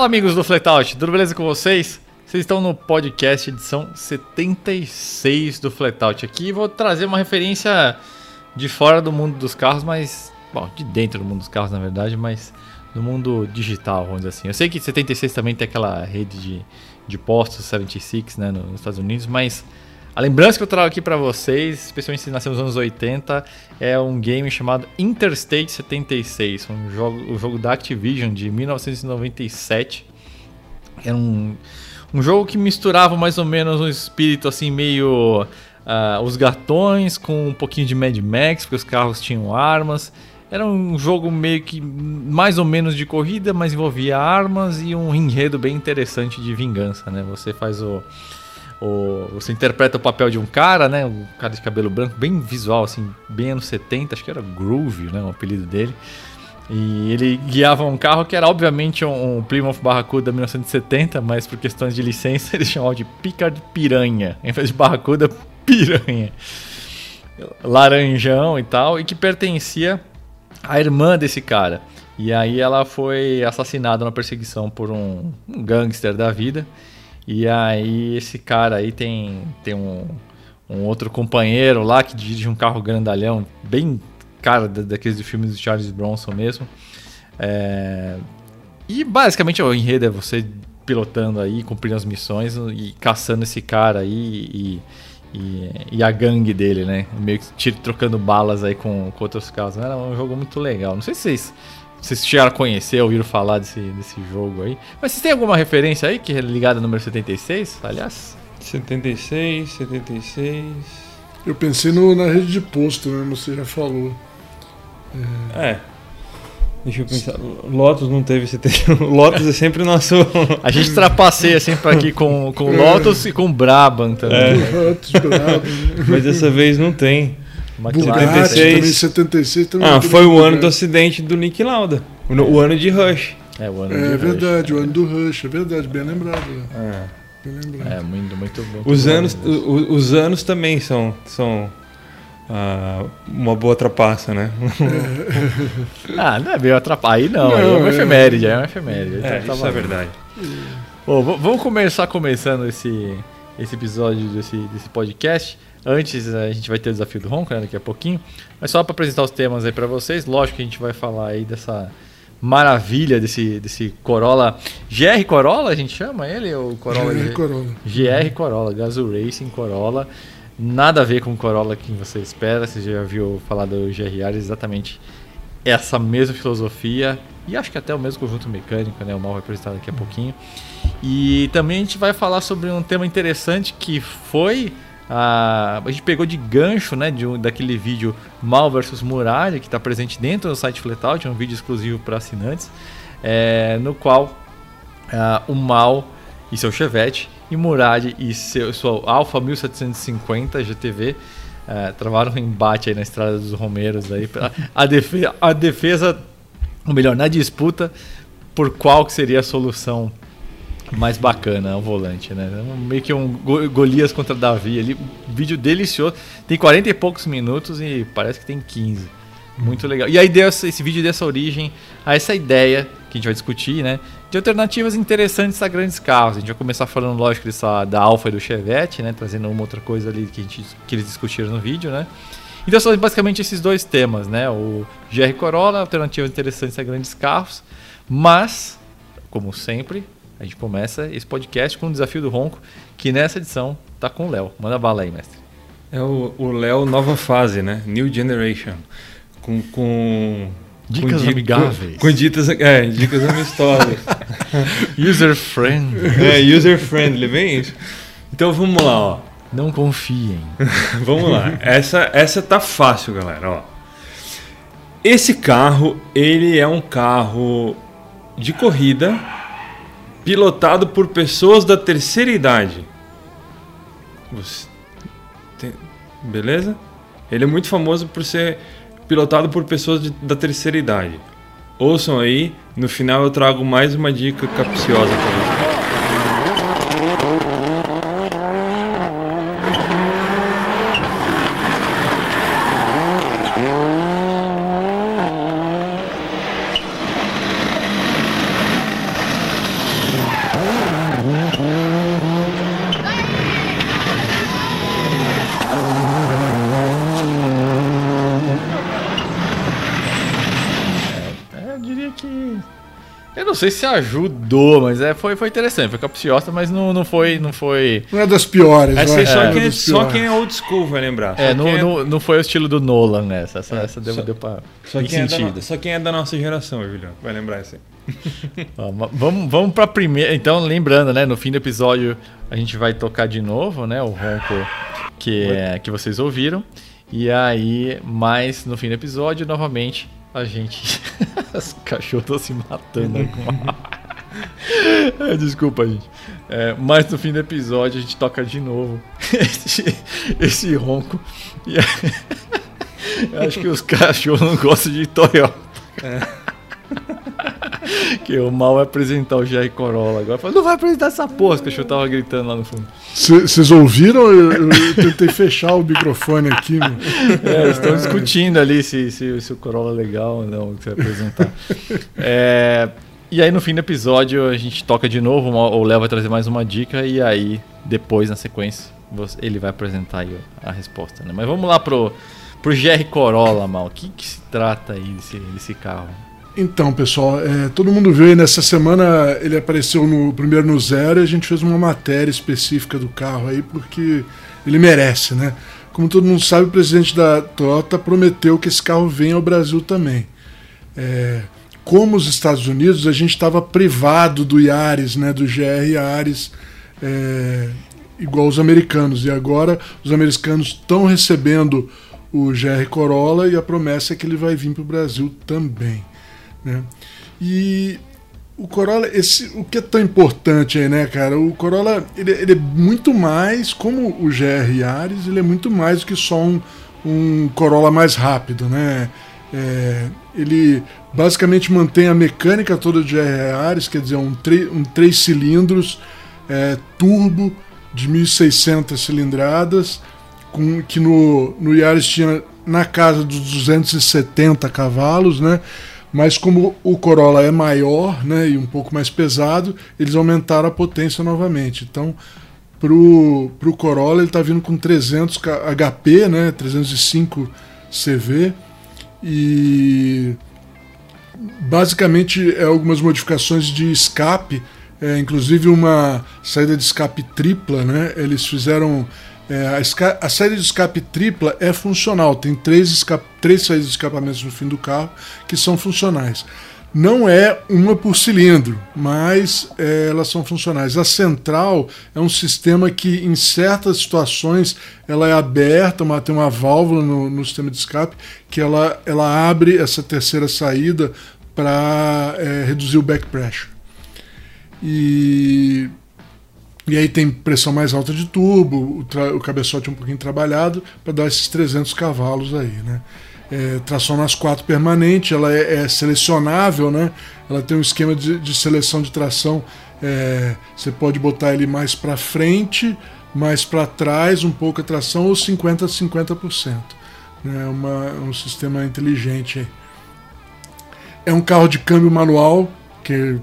Fala amigos do Flatout, tudo beleza com vocês? Vocês estão no podcast edição 76 do Flatout aqui. Vou trazer uma referência de fora do mundo dos carros, mas. Bom, de dentro do mundo dos carros, na verdade, mas do mundo digital, vamos dizer assim. Eu sei que 76 também tem aquela rede de, de postos 76 né, nos Estados Unidos, mas a lembrança que eu trago aqui para vocês, especialmente se nasceu nos anos 80, é um game chamado Interstate 76, um jogo, um jogo da Activision de 1997. Era um um jogo que misturava mais ou menos um espírito assim meio uh, os gatões com um pouquinho de Mad Max, porque os carros tinham armas. Era um jogo meio que mais ou menos de corrida, mas envolvia armas e um enredo bem interessante de vingança, né? Você faz o, o você interpreta o papel de um cara, né? Um cara de cabelo branco, bem visual assim, bem anos 70, acho que era Groove, né, o apelido dele. E ele guiava um carro que era obviamente um, um Plymouth Barracuda 1970, mas por questões de licença eles chamavam de Picard Piranha, em vez de Barracuda Piranha. Laranjão e tal, e que pertencia à irmã desse cara. E aí ela foi assassinada na perseguição por um, um gangster da vida. E aí esse cara aí tem, tem um, um outro companheiro lá que dirige um carro grandalhão, bem cara daqueles de filmes do Charles Bronson mesmo. É... E basicamente o enredo é você pilotando aí, cumprindo as missões e caçando esse cara aí e, e, e a gangue dele, né? Meio que trocando balas aí com, com outros carros. Era um jogo muito legal. Não sei se vocês, vocês chegaram a conhecer, ouviram falar desse, desse jogo aí. Mas vocês têm alguma referência aí que é ligada ao número 76, aliás? 76, 76. Eu pensei no, na rede de posto, né? Você já falou. É. Deixa eu pensar. Lotus não teve 71. Lotus é sempre nosso. A gente trapaceia sempre aqui com, com Lotus e com Brabham também. É. Lotus, Brabham. Mas dessa vez não tem. Bugatti, 76. também 76 também. Ah, foi o ano do acidente do Nick Lauda. O, o ano de Rush. É, o ano é de verdade, Rush. o ano do Rush, é verdade, bem lembrado. É. Bem lembrado. É, muito, muito bom. Os anos, os, os anos também são, são Uh, uma boa trapaça, né? ah, não é bem atrapalha. Aí não, não aí é uma é. efeméride, é uma efeméride. É, então, tá isso é verdade. Bom, vamos começar começando esse, esse episódio desse, desse podcast. Antes a gente vai ter o desafio do Ronco, né, daqui a pouquinho. Mas só para apresentar os temas aí para vocês, lógico que a gente vai falar aí dessa maravilha desse, desse Corolla. GR Corolla a gente chama ele? Ou Corolla GR Corolla. GR Corolla, Gazoo Racing Corolla. Nada a ver com o Corolla que você espera, você já viu falar do GRR, exatamente essa mesma filosofia e acho que até o mesmo conjunto mecânico, né? O mal vai apresentar daqui a pouquinho. E também a gente vai falar sobre um tema interessante que foi a, a gente pegou de gancho, né, de um, daquele vídeo Mal versus Muralha que está presente dentro do site Flatout, é um vídeo exclusivo para assinantes, é, no qual uh, o Mal e seu Chevette e Murad e seu, sua Alfa 1750 GTV é, travaram um embate aí na estrada dos Romeiros aí a, defesa, a defesa ou melhor na disputa por qual que seria a solução mais bacana ao volante, né? Meio que um Golias contra Davi ali, vídeo delicioso, tem 40 e poucos minutos e parece que tem 15. Muito legal. E aí deu esse vídeo dessa origem a essa ideia que a gente vai discutir, né? De alternativas interessantes a grandes carros. A gente vai começar falando, lógico, dessa, da Alfa e do Chevette, né? Trazendo uma outra coisa ali que, a gente, que eles discutiram no vídeo, né? Então são basicamente esses dois temas, né? O GR Corolla, alternativas interessantes a grandes carros. Mas, como sempre, a gente começa esse podcast com o desafio do Ronco, que nessa edição tá com o Léo. Manda bala aí, mestre. É o Léo nova fase, né? New Generation. Com, com Dicas com amigáveis. Com, com ditas, é, dicas amistosas. user friendly. É, user friendly, bem isso. Então vamos lá, ó. Não confiem. vamos lá. Essa, essa tá fácil, galera, ó. Esse carro, ele é um carro de corrida pilotado por pessoas da terceira idade. Tem... Beleza? Ele é muito famoso por ser pilotado por pessoas de, da terceira idade. Ouçam aí, no final eu trago mais uma dica capciosa para vocês. Sei se ajudou, mas é, foi, foi interessante, foi capciosa, mas não, não foi. Não foi. Não é das piores, Essa vai. aí só, é quem, das só quem é old school vai lembrar. É, não, é- não, não foi o estilo do Nolan nessa. Essa, essa deu, só- deu pra. Só quem, é da, só quem é da nossa geração, Julião, vai lembrar isso aí. Ó, vamos, vamos pra primeira. Então, lembrando, né? No fim do episódio a gente vai tocar de novo, né? O ronco que, é, que vocês ouviram. E aí, mais no fim do episódio, novamente, a gente. Os cachorros estão se matando com É, Desculpa, gente. É, mas no fim do episódio a gente toca de novo esse, esse ronco. E acho que os cachorros não gostam de Toyota. Que o mal vai apresentar o GR Corolla agora. Fala, não vai apresentar essa porra, os cachorros tava gritando lá no fundo. Vocês ouviram? Eu, eu tentei fechar o microfone aqui. meu. É, estão discutindo ali se, se, se o Corolla é legal ou não, que você vai apresentar. É, e aí no fim do episódio a gente toca de novo, uma- o Léo vai trazer mais uma dica e aí depois na sequência você- ele vai apresentar a resposta. Né? Mas vamos lá pro, pro GR Corolla, mal. O que, que se trata aí desse, desse carro? Então, pessoal, é, todo mundo viu aí nessa semana, ele apareceu no primeiro no Zero e a gente fez uma matéria específica do carro aí, porque ele merece, né? Como todo mundo sabe, o presidente da Toyota prometeu que esse carro venha ao Brasil também. É, como os Estados Unidos, a gente estava privado do Yaris, né, do GR Yaris, é, igual os americanos. E agora os americanos estão recebendo o GR Corolla e a promessa é que ele vai vir para o Brasil também. Né? E o Corolla, esse, o que é tão importante aí, né, cara? O Corolla, ele, ele é muito mais, como o GR Yaris, ele é muito mais do que só um, um Corolla mais rápido, né? É, ele basicamente mantém a mecânica toda do GR Yaris, quer dizer, um, um três cilindros é, turbo de 1.600 cilindradas, com, que no, no Yaris tinha na casa dos 270 cavalos, né? Mas como o Corolla é maior né, e um pouco mais pesado, eles aumentaram a potência novamente. Então, pro, pro Corolla ele está vindo com 300 K- HP, né, 305 CV e basicamente é algumas modificações de escape, é, inclusive uma saída de escape tripla, né? Eles fizeram é, a, a saída de escape tripla é funcional, tem três, três saídas de escapamentos no fim do carro que são funcionais. Não é uma por cilindro, mas é, elas são funcionais. A central é um sistema que, em certas situações, ela é aberta, uma, tem uma válvula no, no sistema de escape que ela, ela abre essa terceira saída para reduzir o back pressure. E e aí tem pressão mais alta de turbo, o, o cabeçote um pouquinho trabalhado para dar esses 300 cavalos aí, né? É, tração nas quatro permanente, ela é, é selecionável, né? Ela tem um esquema de, de seleção de tração. é, você pode botar ele mais para frente, mais para trás, um pouco a tração, ou 50 a 50%. Né? Uma, um sistema inteligente. É um carro de câmbio manual, que é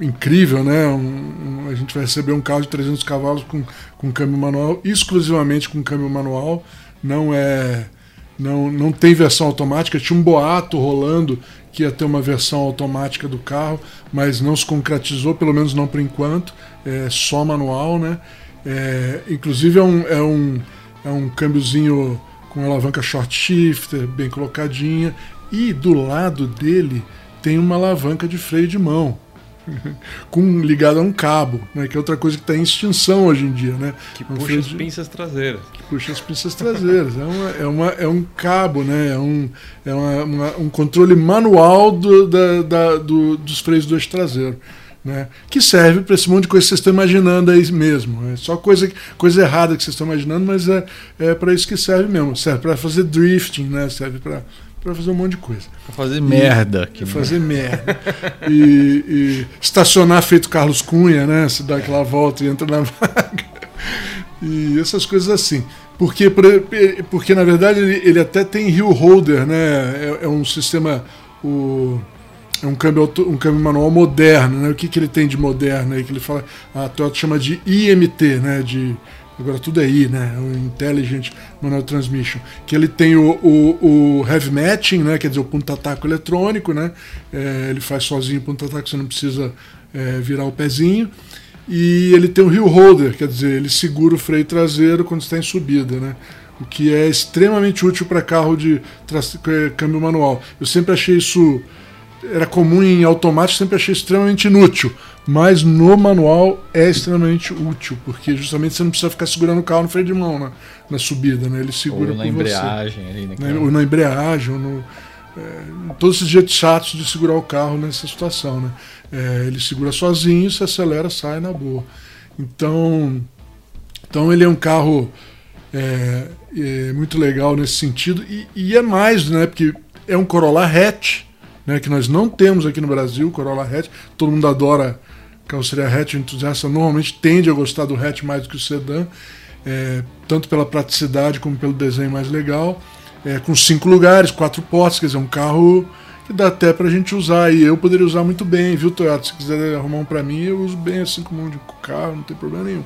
incrível, né? Um- um- a gente vai receber um carro de 300 cavalos com, com câmbio manual, exclusivamente com câmbio manual. Não é, não, não tem versão automática. Tinha um boato rolando que ia ter uma versão automática do carro, mas não se concretizou, pelo menos não por enquanto. É só manual, né? É, inclusive é um, é um, é um câmbiozinho com alavanca short shifter, bem colocadinha, e do lado dele tem uma alavanca de freio de mão com ligado a um cabo, né? Que é outra coisa que está em extinção hoje em dia, né? Que puxa freio as pinças traseiras. que puxa as pinças traseiras. É, uma, é, uma, é um cabo, né? É um, é uma- uma- um controle manual do, da, da- do- dos freios do eixo traseiro. Né? Que serve para esse monte de coisa que vocês estão imaginando aí mesmo. É só coisa, coisa errada que vocês estão imaginando, mas é, é para isso que serve mesmo. Serve para fazer drifting, né? serve para fazer um monte de coisa. Pra fazer merda. Que fazer merda. E, e estacionar feito Carlos Cunha, né? Se dá aquela volta e entra na vaga. E essas coisas assim. Porque, por- porque na verdade, ele, ele até tem hill holder, né? É, é um sistema. O, é um câmbio, auto- um câmbio manual moderno, né? O que, que ele tem de moderno aí? Que ele fala. A Toyota chama de IMT, né? De agora tudo é I, né? O Intelligent Manual Transmission, que ele tem o, o, o Heavy Matching, né? Quer dizer, o ponta-taco eletrônico, né? É, ele faz sozinho o ponta-taco, você não precisa é, virar o pezinho. E ele tem o Hill Holder, quer dizer, ele segura o freio traseiro quando está em subida, né? O que é extremamente útil para carro de câmbio manual. Eu sempre achei isso era comum em automático, sempre achei extremamente inútil. Mas no manual é extremamente útil, porque justamente você não precisa ficar segurando o carro no freio de mão na, na subida, né? Ele segura ou na embreagem, ali, né? Ou na embreagem, ou no, é, todos esses jeitos chatos de segurar o carro nessa situação, né? É, ele segura sozinho, se acelera, sai na boa. Então, então ele é um carro é, é muito legal nesse sentido e, e, é mais, né? Porque é um Corolla hatch, né, que nós não temos aqui no Brasil, Corolla hatch. Todo mundo adora carroceria hatch, o entusiasta normalmente tende a gostar do hatch mais do que o sedã, é, tanto pela praticidade como pelo desenho mais legal. É, com cinco lugares, quatro portas, quer dizer, um carro que dá até pra gente usar. E eu poderia usar muito bem, viu, Toyota? Se quiser arrumar um pra mim, eu uso bem assim como um de carro, não tem problema nenhum.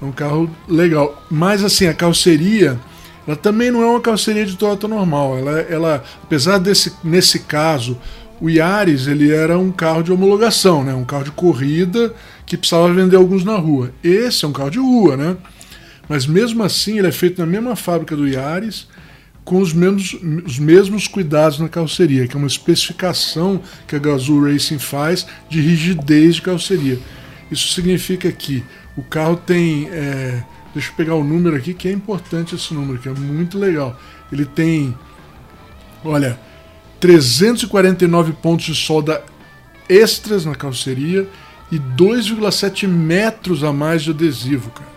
É um carro legal. Mas assim, a carroceria ela também não é uma carroceria de Toyota normal. Ela, ela apesar desse, nesse caso, o Yaris ele era um carro de homologação, né? um carro de corrida que precisava vender alguns na rua. Esse é um carro de rua, né? Mas mesmo assim ele é feito na mesma fábrica do Yaris, com os mesmos, os mesmos cuidados na carroceria, que é uma especificação que a Gazoo Racing faz de rigidez de carroceria. Isso significa que o carro tem é, Deixa eu pegar o número aqui, que é importante esse número, que é muito legal. Ele tem, olha, 349 pontos de solda extras na carroceria e 2,7 metros a mais de adesivo, cara.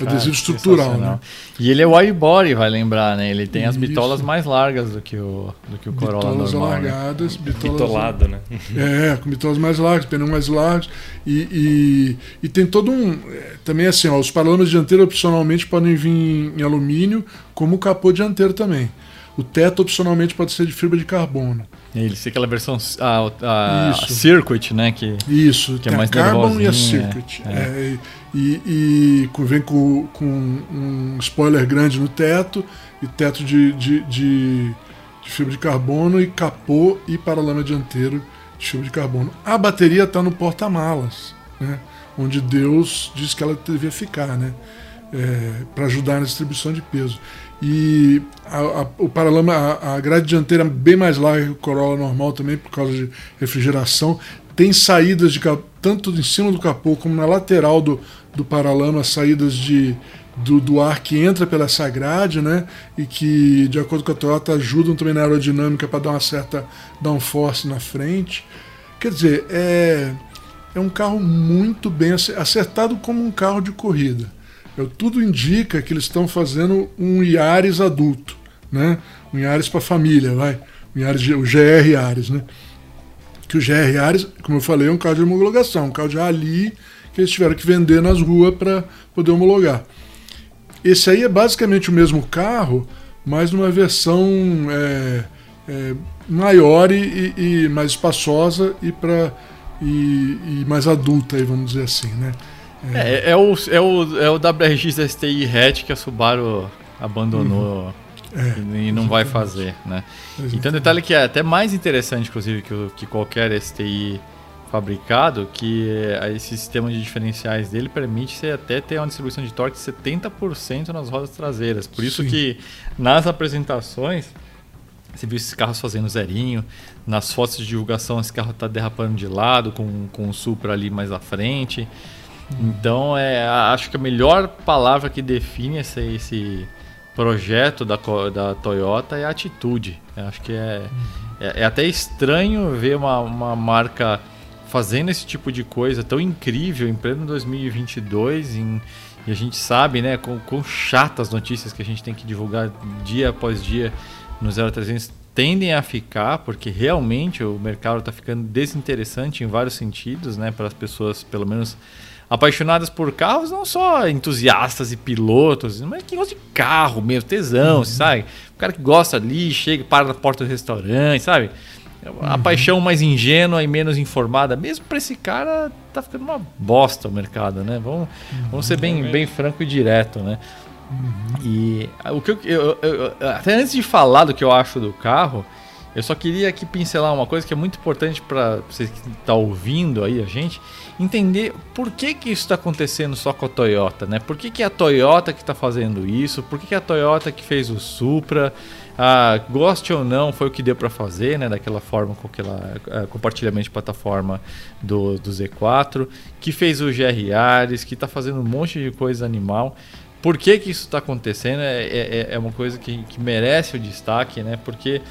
Adesivo estrutural, né? E ele é wide body, vai lembrar, né? Ele tem Isso. as bitolas mais largas do que o, do que o Corolla bitolas normal. Né? Alargadas, né? bitolas Bitolado, né? É, com bitolas mais largas, pneus mais largos. E, e, e, tem todo um... É, também assim, ó, os paralamas dianteiros opcionalmente podem vir em alumínio, como o capô dianteiro também. O teto opcionalmente pode ser de fibra de carbono. Ele, aquela versão a, a, a Circuit, né? Que, Isso, que é mais a Carbon e a Circuit. É. É, e, e, vem com, com, um spoiler grande no teto, e teto de, de, de, de fibra de carbono, e capô e paralama dianteiro de fibra de carbono. A bateria está no porta-malas, né? onde Deus disse que ela devia ficar, né? É, para ajudar na distribuição de peso. E a, a, o paralama, a, a, grade dianteira bem mais larga que o Corolla normal também, por causa de refrigeração. Tem saídas de tanto em cima do capô como na lateral do, do paralama, saídas de, do, do ar que entra pela essa grade, né? E que, de acordo com a Toyota, ajudam também na aerodinâmica para dar uma certa downforce na frente. Quer dizer, é, é um carro muito bem acertado como um carro de corrida. Eu, tudo indica que eles estão fazendo um Yaris adulto, né? Um Yaris para família, vai. Um Yaris, o GR Yaris, né? Que o GR Yaris, como eu falei, é um carro de homologação, um carro de rally que eles tiveram que vender nas ruas para poder homologar. Esse aí é basicamente o mesmo carro, mas numa versão é, é, maior e, e, mais espaçosa e, pra, e, e mais adulta, aí, vamos dizer assim, né? É, é, o, é, o, é o WRX STI hatch que a Subaru abandonou uhum. e, e, não vai fazer, né? Exatamente. Então, detalhe que é até mais interessante, inclusive, que, que qualquer STI fabricado, que esse sistema de diferenciais dele permite você até ter uma distribuição de torque de 70% nas rodas traseiras. Por isso Sim. que nas apresentações você viu esses carros fazendo zerinho, nas fotos de divulgação esse carro está derrapando de lado, com, com o Supra ali mais à frente. Então, é, acho que a melhor palavra que define esse, esse projeto da, da Toyota é atitude. Eu acho que é, é, é, até estranho ver uma, uma marca fazendo esse tipo de coisa tão incrível em pleno 2022 em, e a gente sabe, né, com, com chatas notícias que a gente tem que divulgar dia após dia no 0300 tendem a ficar, porque realmente o mercado está ficando desinteressante em vários sentidos, né, para as pessoas, pelo menos apaixonadas por carros, não só entusiastas e pilotos, mas que gostam de carro mesmo, tesão, uhum. sabe? O cara que gosta ali, chega, para na porta do restaurante, sabe? a paixão mais ingênua e menos informada, mesmo para esse cara, tá ficando uma bosta o mercado, né? Vamos, vamos ser bem, bem franco e direto, né? E o que eu, eu, eu, até antes de falar do que eu acho do carro, eu só queria aqui pincelar uma coisa que é muito importante para você que está ouvindo aí a gente entender por que, que isso está acontecendo só com a Toyota, né? Por que, que é a Toyota que está fazendo isso? Por que, que é a Toyota que fez o Supra? Ah, goste ou não, foi o que deu para fazer, né? Daquela forma com aquela uh, compartilhamento de plataforma do, do Z4, que fez o GR Yaris, que está fazendo um monte de coisa animal. Por que, que isso está acontecendo? É, é, é, uma coisa que, que merece o destaque, né? Porque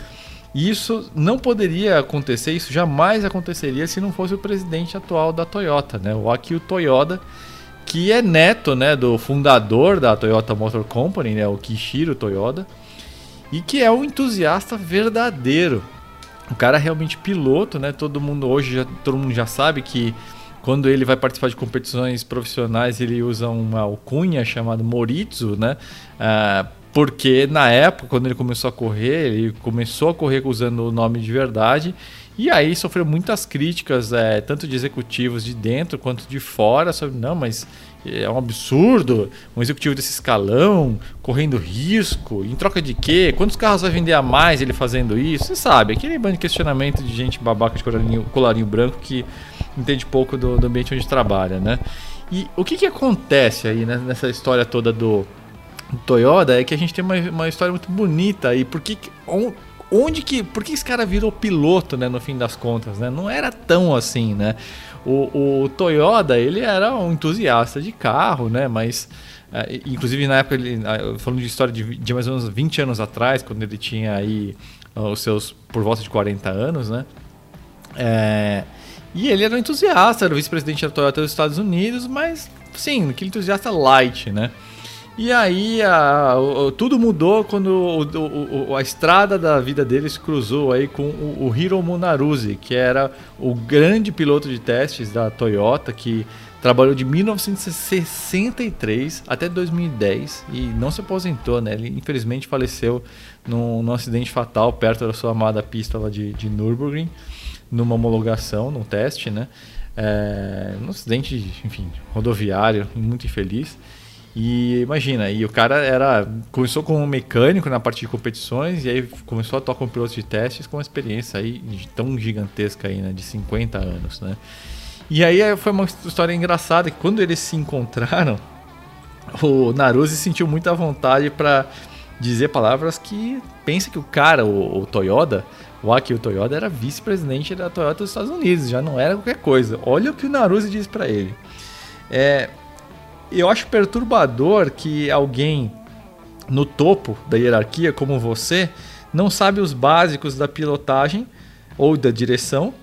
isso não poderia acontecer, isso jamais aconteceria se não fosse o presidente atual da Toyota, né? O Akio Toyoda, que é neto, né, do fundador da Toyota Motor Company, né, o Kishiro Toyoda, e que é um entusiasta verdadeiro. O cara é realmente piloto, né? Todo mundo hoje já, todo mundo já sabe que quando ele vai participar de competições profissionais, ele usa uma alcunha chamada Moritsu, né? Uh, porque na época, quando ele começou a correr, ele começou a correr usando o nome de verdade. E aí sofreu muitas críticas, é, tanto de executivos de dentro quanto de fora, sobre não, mas é um absurdo um executivo desse escalão correndo risco. Em troca de quê? Quantos carros vai vender a mais ele fazendo isso? Você sabe, aquele bando de questionamento de gente babaca de colarinho, colarinho branco que entende pouco do, do, ambiente onde trabalha, né? E o que, que acontece aí né, nessa história toda do Toyota é que a gente tem uma, uma história muito bonita aí. Porque onde que. Por que esse cara virou piloto, né? No fim das contas, né? Não era tão assim, né? O, o Toyota, ele era um entusiasta de carro, né? Mas. É, inclusive na época, ele, falando de história de, de, mais ou menos 20 anos atrás, quando ele tinha aí os seus por volta de 40 anos, né? É, e ele era um entusiasta, era o vice-presidente da Toyota dos Estados Unidos, mas sim, aquele entusiasta light, né? E aí a, o, tudo mudou quando o, o, a estrada da vida deles cruzou aí com o, Hiro Munaruzzi, que era o grande piloto de testes da Toyota, que trabalhou de 1963 até 2010 e não se aposentou, né? Ele infelizmente faleceu num, num acidente fatal perto da sua amada pista lá de, de Nürburgring, numa homologação, num teste, né? É, num acidente, enfim, rodoviário, muito infeliz. E imagina, e o cara era começou como mecânico na parte de competições e aí começou a atuar como piloto de testes com uma experiência aí tão gigantesca aí, né, de 50 anos, né? E aí foi uma história engraçada que quando eles se encontraram, o Naruse sentiu muita vontade para dizer palavras que pensa que o cara, o, o Toyota, o Akio Toyota era vice-presidente da Toyota dos Estados Unidos, já não era qualquer coisa. Olha o que o Naruse disse para ele. É, eu acho perturbador que alguém no topo da hierarquia, como você, não sabe os básicos da pilotagem ou da direção,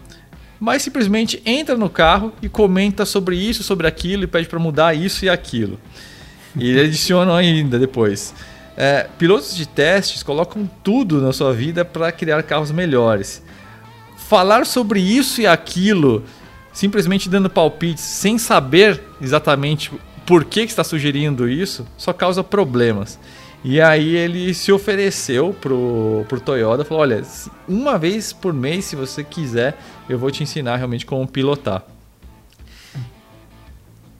mas simplesmente entra no carro e comenta sobre isso, sobre aquilo e pede para mudar isso e aquilo. E ele adiciona ainda depois. É, pilotos de testes colocam tudo na sua vida para criar carros melhores. Falar sobre isso e aquilo, simplesmente dando palpites sem saber exatamente por que, que está sugerindo isso, só causa problemas. E aí ele se ofereceu pro, pro Toyota, falou, olha, uma vez por mês, se você quiser, eu vou te ensinar realmente como pilotar.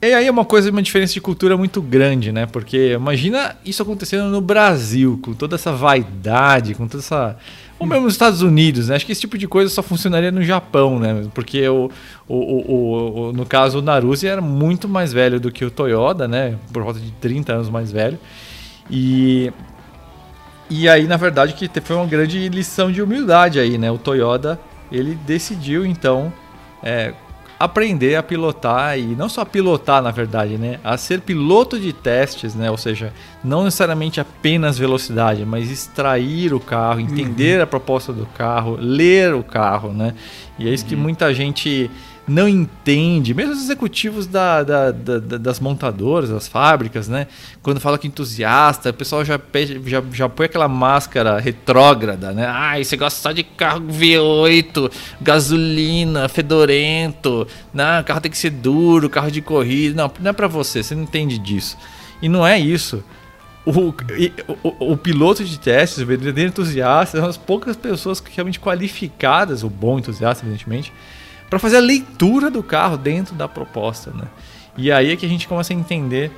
E aí é uma coisa, uma diferença de cultura muito grande, né? Porque imagina isso acontecendo no Brasil, com toda essa vaidade, com toda essa ou mesmo nos Estados Unidos, né? Acho que esse tipo de coisa só funcionaria no Japão, né? Porque o, o, o, o no caso o Naruse era muito mais velho do que o Toyota, né? Por volta de 30 anos mais velho. E e aí, na verdade, que foi uma grande lição de humildade aí, né? O Toyota, ele decidiu então é, aprender a pilotar e não só pilotar, na verdade, né, a ser piloto de testes, né, ou seja, não necessariamente apenas velocidade, mas extrair o carro, entender uhum. a proposta do carro, ler o carro, né, e é isso uhum. que muita gente não entende, mesmo os executivos da, da, da, das montadoras, das fábricas, né? Quando fala que entusiasta, o pessoal já, já, já põe aquela máscara retrógrada, né? Ah, você gosta só de carro V8, gasolina, fedorento, não, o carro tem que ser duro, carro de corrida. Não, não é para você, você não entende disso. E não é isso. o, o, o, piloto de testes, o verdadeiro entusiasta, são as poucas pessoas realmente qualificadas, o bom entusiasta, evidentemente, para fazer a leitura do carro dentro da proposta. Né? E aí é que a gente começa a entender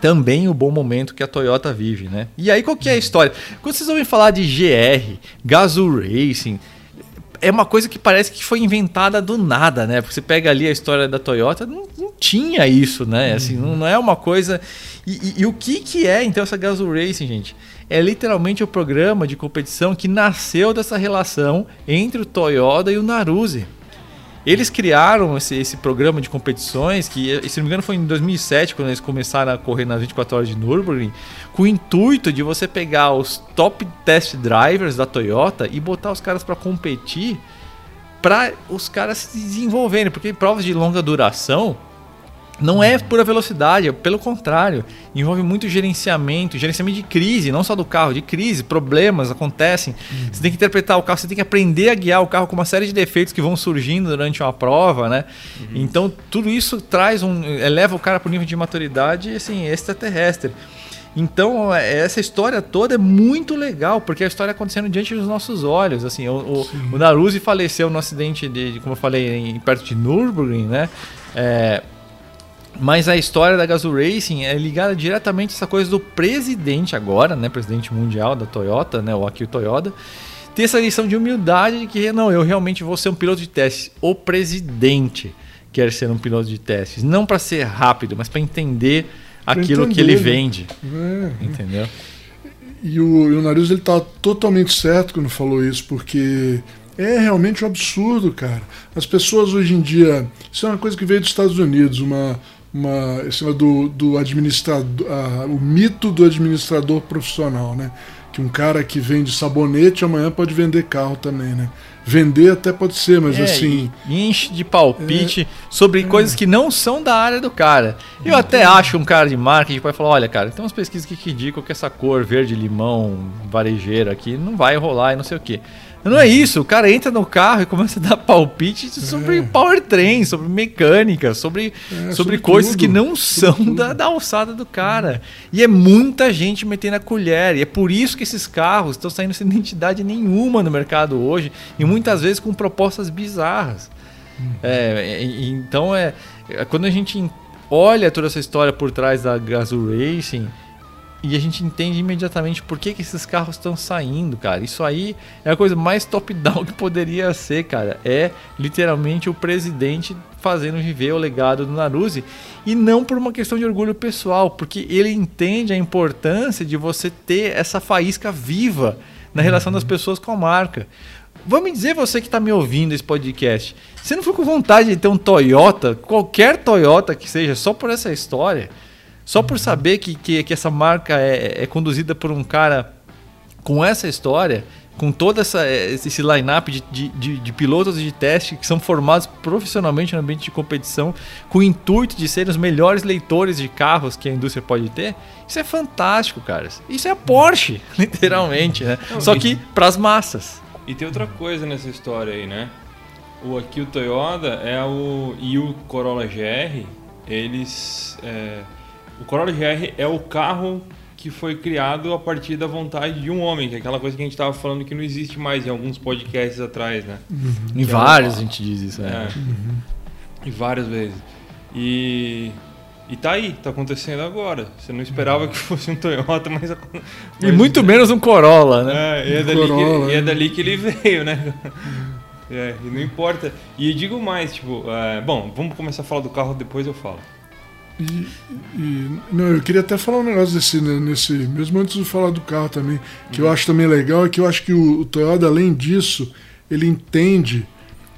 também o bom momento que a Toyota vive. Né? E aí qual que é a história? Quando vocês ouvem falar de GR, Gazoo Racing, é uma coisa que parece que foi inventada do nada, né? Porque você pega ali a história da Toyota, não, não tinha isso, né? Assim, não, não é uma coisa. E, e, e, o que, que é então essa Gazoo Racing, gente? É literalmente o programa de competição que nasceu dessa relação entre o Toyota e o Naruse. Eles criaram esse, esse programa de competições, que se não me engano foi em 2007, quando eles começaram a correr nas 24 horas de Nürburgring, com o intuito de você pegar os top test drivers da Toyota e botar os caras para competir, para os caras se desenvolverem, porque provas de longa duração não é pura velocidade, é pelo contrário, envolve muito gerenciamento, gerenciamento de crise, não só do carro, de crise, problemas acontecem. Uhum. Você tem que interpretar o carro, você tem que aprender a guiar o carro com uma série de defeitos que vão surgindo durante uma prova, né? Uhum. Então tudo isso traz um, eleva o cara para o nível de maturidade, assim, extraterrestre. Então, essa história toda é muito legal, porque a história acontecendo diante dos nossos olhos. Assim, o, o, o Naruse faleceu no acidente de, de como eu falei, em, perto de Nürburgring, né? É, mas a história da Gazoo Racing é ligada diretamente a essa coisa do presidente agora, né? Presidente mundial da Toyota, né? O Akio Toyota. Ter essa lição de humildade de que, não, eu realmente vou ser um piloto de testes. O presidente quer ser um piloto de testes. Não para ser rápido, mas para entender aquilo entender, que ele né? vende. É. Entendeu? E o, e o Nariz ele tá totalmente certo quando falou isso, porque é realmente um absurdo, cara. As pessoas hoje em dia. Isso é uma coisa que veio dos Estados Unidos, uma, uma esse do, do administrador, o mito do administrador profissional, né? Que um cara que vende sabonete amanhã pode vender carro também, né? Vender até pode ser, mas é, assim. Enche de palpite é, sobre é. coisas que não são da área do cara. Eu até acho um cara de marketing que vai falar: olha, cara, tem umas pesquisas que indicam que essa cor verde-limão varejeira aqui não vai rolar e não sei o quê. Não é isso, o cara entra no carro e começa a dar palpite sobre é. powertrain, sobre mecânica, sobre, é, sobre, sobre, coisas tudo. que não são da, da, alçada do cara. E é muita gente metendo a colher. E é por isso que esses carros estão saindo sem identidade nenhuma no mercado hoje. E muitas vezes com propostas bizarras. Uhum. É, então é, é. Quando a gente olha toda essa história por trás da Gazoo Racing e a gente entende imediatamente por que, que esses carros estão saindo, cara. Isso aí é a coisa mais top-down que poderia ser, cara. É literalmente o presidente fazendo viver o legado do Naruse. E não por uma questão de orgulho pessoal, porque ele entende a importância de você ter essa faísca viva na relação das uhum. pessoas com a marca. Vamos dizer você que está me ouvindo esse podcast. Você não ficou com vontade de ter um Toyota, qualquer Toyota que seja, só por essa história? Só por saber que, que, que essa marca é, é conduzida por um cara com essa história, com todo essa, esse line-up de, de, de, pilotos de teste que são formados profissionalmente no ambiente de competição, com o intuito de serem os melhores leitores de carros que a indústria pode ter, isso é fantástico, cara. Isso é Porsche, literalmente, né? Só que para as massas. E tem outra coisa nessa história aí, né? O aqui o Toyota é o e o Corolla GR, eles é o Corolla GR é o carro que foi criado a partir da vontade de um homem, que é aquela coisa que a gente estava falando que não existe mais em alguns podcasts atrás, né? Uhum. Em vários é a gente diz isso, né? É. Uhum. E várias vezes. E e tá aí, tá acontecendo agora. Você não esperava que fosse um Toyota, mas. e muito menos um Corolla, né? É, e é, dali, Corolla, que, é. é dali que ele veio, né? É, e não importa. E digo mais, tipo, é, bom, vamos começar a falar do carro, depois eu falo. E, e, não, eu queria até falar um negócio desse, né, nesse, mesmo antes de falar do carro também, que uhum. eu acho também legal, é que eu acho que o, o Toyota, além disso, ele entende